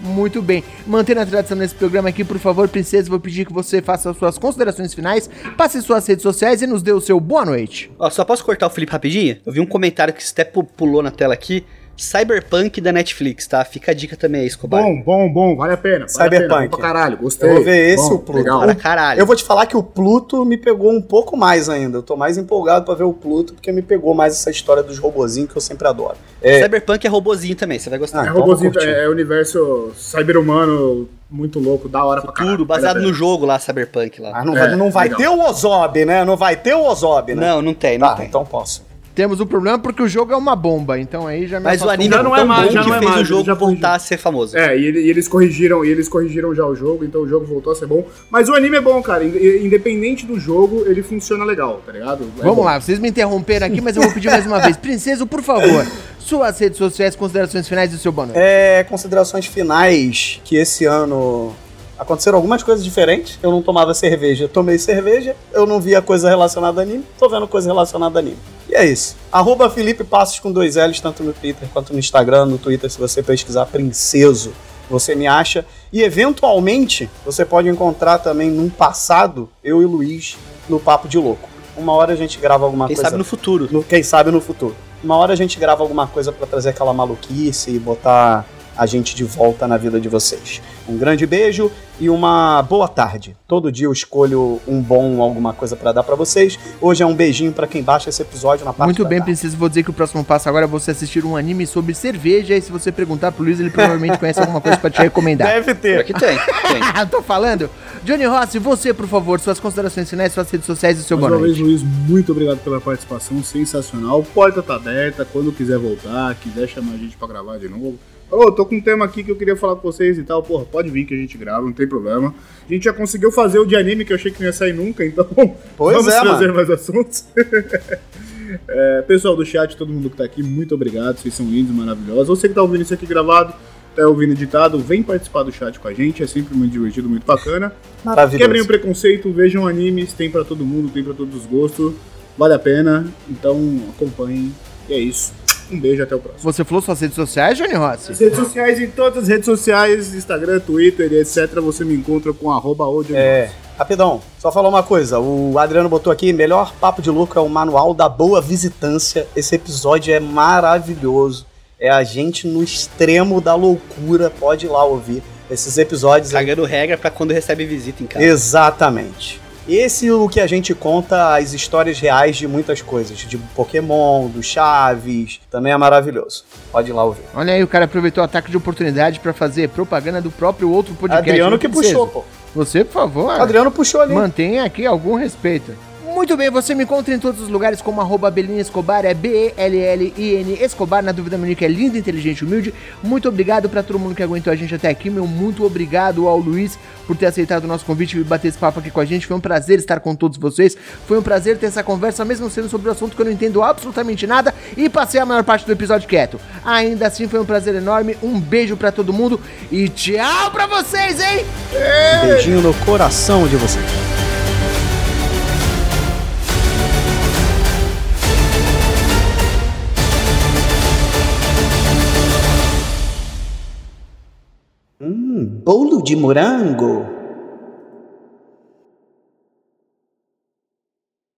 Muito bem. Mantendo a tradição nesse programa aqui, por favor, princesa, vou pedir que você faça as suas considerações finais, passe suas redes sociais e nos dê o seu boa noite. Ó, só posso cortar o Felipe rapidinho? Eu vi um comentário que até pu- pulou na tela aqui. Cyberpunk da Netflix, tá? Fica a dica também aí, Escobar. Bom, bom, bom, vale a pena. Vale Cyberpunk. A pena, pra caralho, gostei. Eu vou ver esse, Bom, o Pluto. Legal. Para caralho. Eu vou te falar que o Pluto me pegou um pouco mais ainda. Eu tô mais empolgado pra ver o Pluto, porque me pegou mais essa história dos robozinhos que eu sempre adoro. É, Cyberpunk é robozinho também, você vai gostar. Ah, É robozinho, é, é universo cyber-humano muito louco, da hora pra caralho. Futuro, Vale a baseado no jogo lá, Cyberpunk lá. Ah, não, É, vai, não vai legal. ter o Ozob, né? Não vai ter o Ozob, né? Não, não tem, não Tá, tem. então posso. Temos um problema porque o jogo é uma bomba, então aí já me Mas o anime um é Já não tão é mais, bom já que não é fez mais, o jogo já voltar a ser famoso. É, e, e eles corrigiram, e eles corrigiram já o jogo, então o jogo voltou a ser bom. Mas o anime é bom, cara. Ind- Independente do jogo, ele funciona legal, tá ligado? É Vamos bom. lá, vocês me interromperam aqui, mas eu vou pedir mais uma vez. Princeso, por favor, suas redes sociais, considerações finais e o seu boa noite. É, considerações finais que esse ano aconteceram algumas coisas diferentes. Eu não tomava cerveja, tomei cerveja. Eu não via coisa relacionada a anime, tô vendo coisa relacionada a anime. E é isso. Arroba Felipe Passos com dois L's, tanto no Twitter quanto no Instagram. No Twitter, se você pesquisar Princeso, você me acha. E eventualmente, você pode encontrar também num passado, eu e Luiz, no Papo de Louco. Uma hora a gente grava alguma Quem coisa. sabe no futuro. No- quem sabe no futuro. Uma hora a gente grava alguma coisa pra trazer aquela maluquice e botar a gente de volta na vida de vocês. Um grande beijo e uma boa tarde. Todo dia eu escolho um bom alguma coisa pra dar pra vocês. Hoje é um beijinho pra quem baixa esse episódio na parte Muito da bem, tarde. Princesa, vou dizer que o próximo passo agora é você assistir um anime sobre cerveja e se você perguntar pro Luiz, ele provavelmente conhece alguma coisa pra te recomendar. Deve ter. que tem, tem. Tô falando? Johnny Rossi, você, por favor, suas considerações finais, suas redes sociais e seu Mais boa uma vez. Luiz, muito obrigado pela participação, sensacional. Porta tá aberta, quando quiser voltar, quiser chamar a gente pra gravar de novo. Ô, tô com um tema aqui que eu queria falar com vocês e tal. Porra, pode vir que a gente grava, não tem problema. A gente já conseguiu fazer o de anime que eu achei que não ia sair nunca, então Pois vamos é, trazer mano. mais assuntos. É, pessoal do chat, todo mundo que tá aqui, muito obrigado. Vocês são lindos, maravilhosos. Você que tá ouvindo isso aqui gravado, tá ouvindo editado, vem participar do chat com a gente, é sempre muito divertido, muito bacana. Maravilhoso. Quebrem o preconceito, vejam animes, tem pra todo mundo, tem pra todos os gostos, vale a pena, então acompanhem. E é isso. Um beijo, até o próximo. Você falou suas redes sociais, Johnny Rossi? As redes sociais, em todas as redes sociais, Instagram, Twitter etc, você me encontra com arroba Audio É, rapidão, só falar uma coisa. O Adriano botou aqui, melhor papo de louco é o manual da boa visitância. Esse episódio é maravilhoso. É a gente no extremo da loucura. Pode ir lá ouvir esses episódios. aí. Cagando regra pra quando recebe visita em casa. Exatamente. Esse é o que a gente conta as histórias reais de muitas coisas, de Pokémon, do Chaves, também é maravilhoso. Pode ir lá ouvir. Olha aí, o cara aproveitou o ataque de oportunidade pra fazer propaganda do próprio outro podcast. Adriano que puxou, pô. Você, por favor, Adriano puxou ali. mantenha aqui algum respeito. Muito bem, você me encontra em todos os lugares como arroba Belina Escobar, é B-E-L-L-I-N Escobar, na dúvida Monique é linda, inteligente humilde. Muito obrigado pra todo mundo que aguentou a gente até aqui, meu muito obrigado ao Luiz por ter aceitado o nosso convite e bater esse papo aqui com a gente. Foi um prazer estar com todos vocês, foi um prazer ter essa conversa, mesmo sendo sobre um assunto que eu não entendo absolutamente nada e passei a maior parte do episódio quieto. Ainda assim, foi um prazer enorme, um beijo pra todo mundo e tchau pra vocês, hein? Beijinho no coração de vocês. Bolo de morango.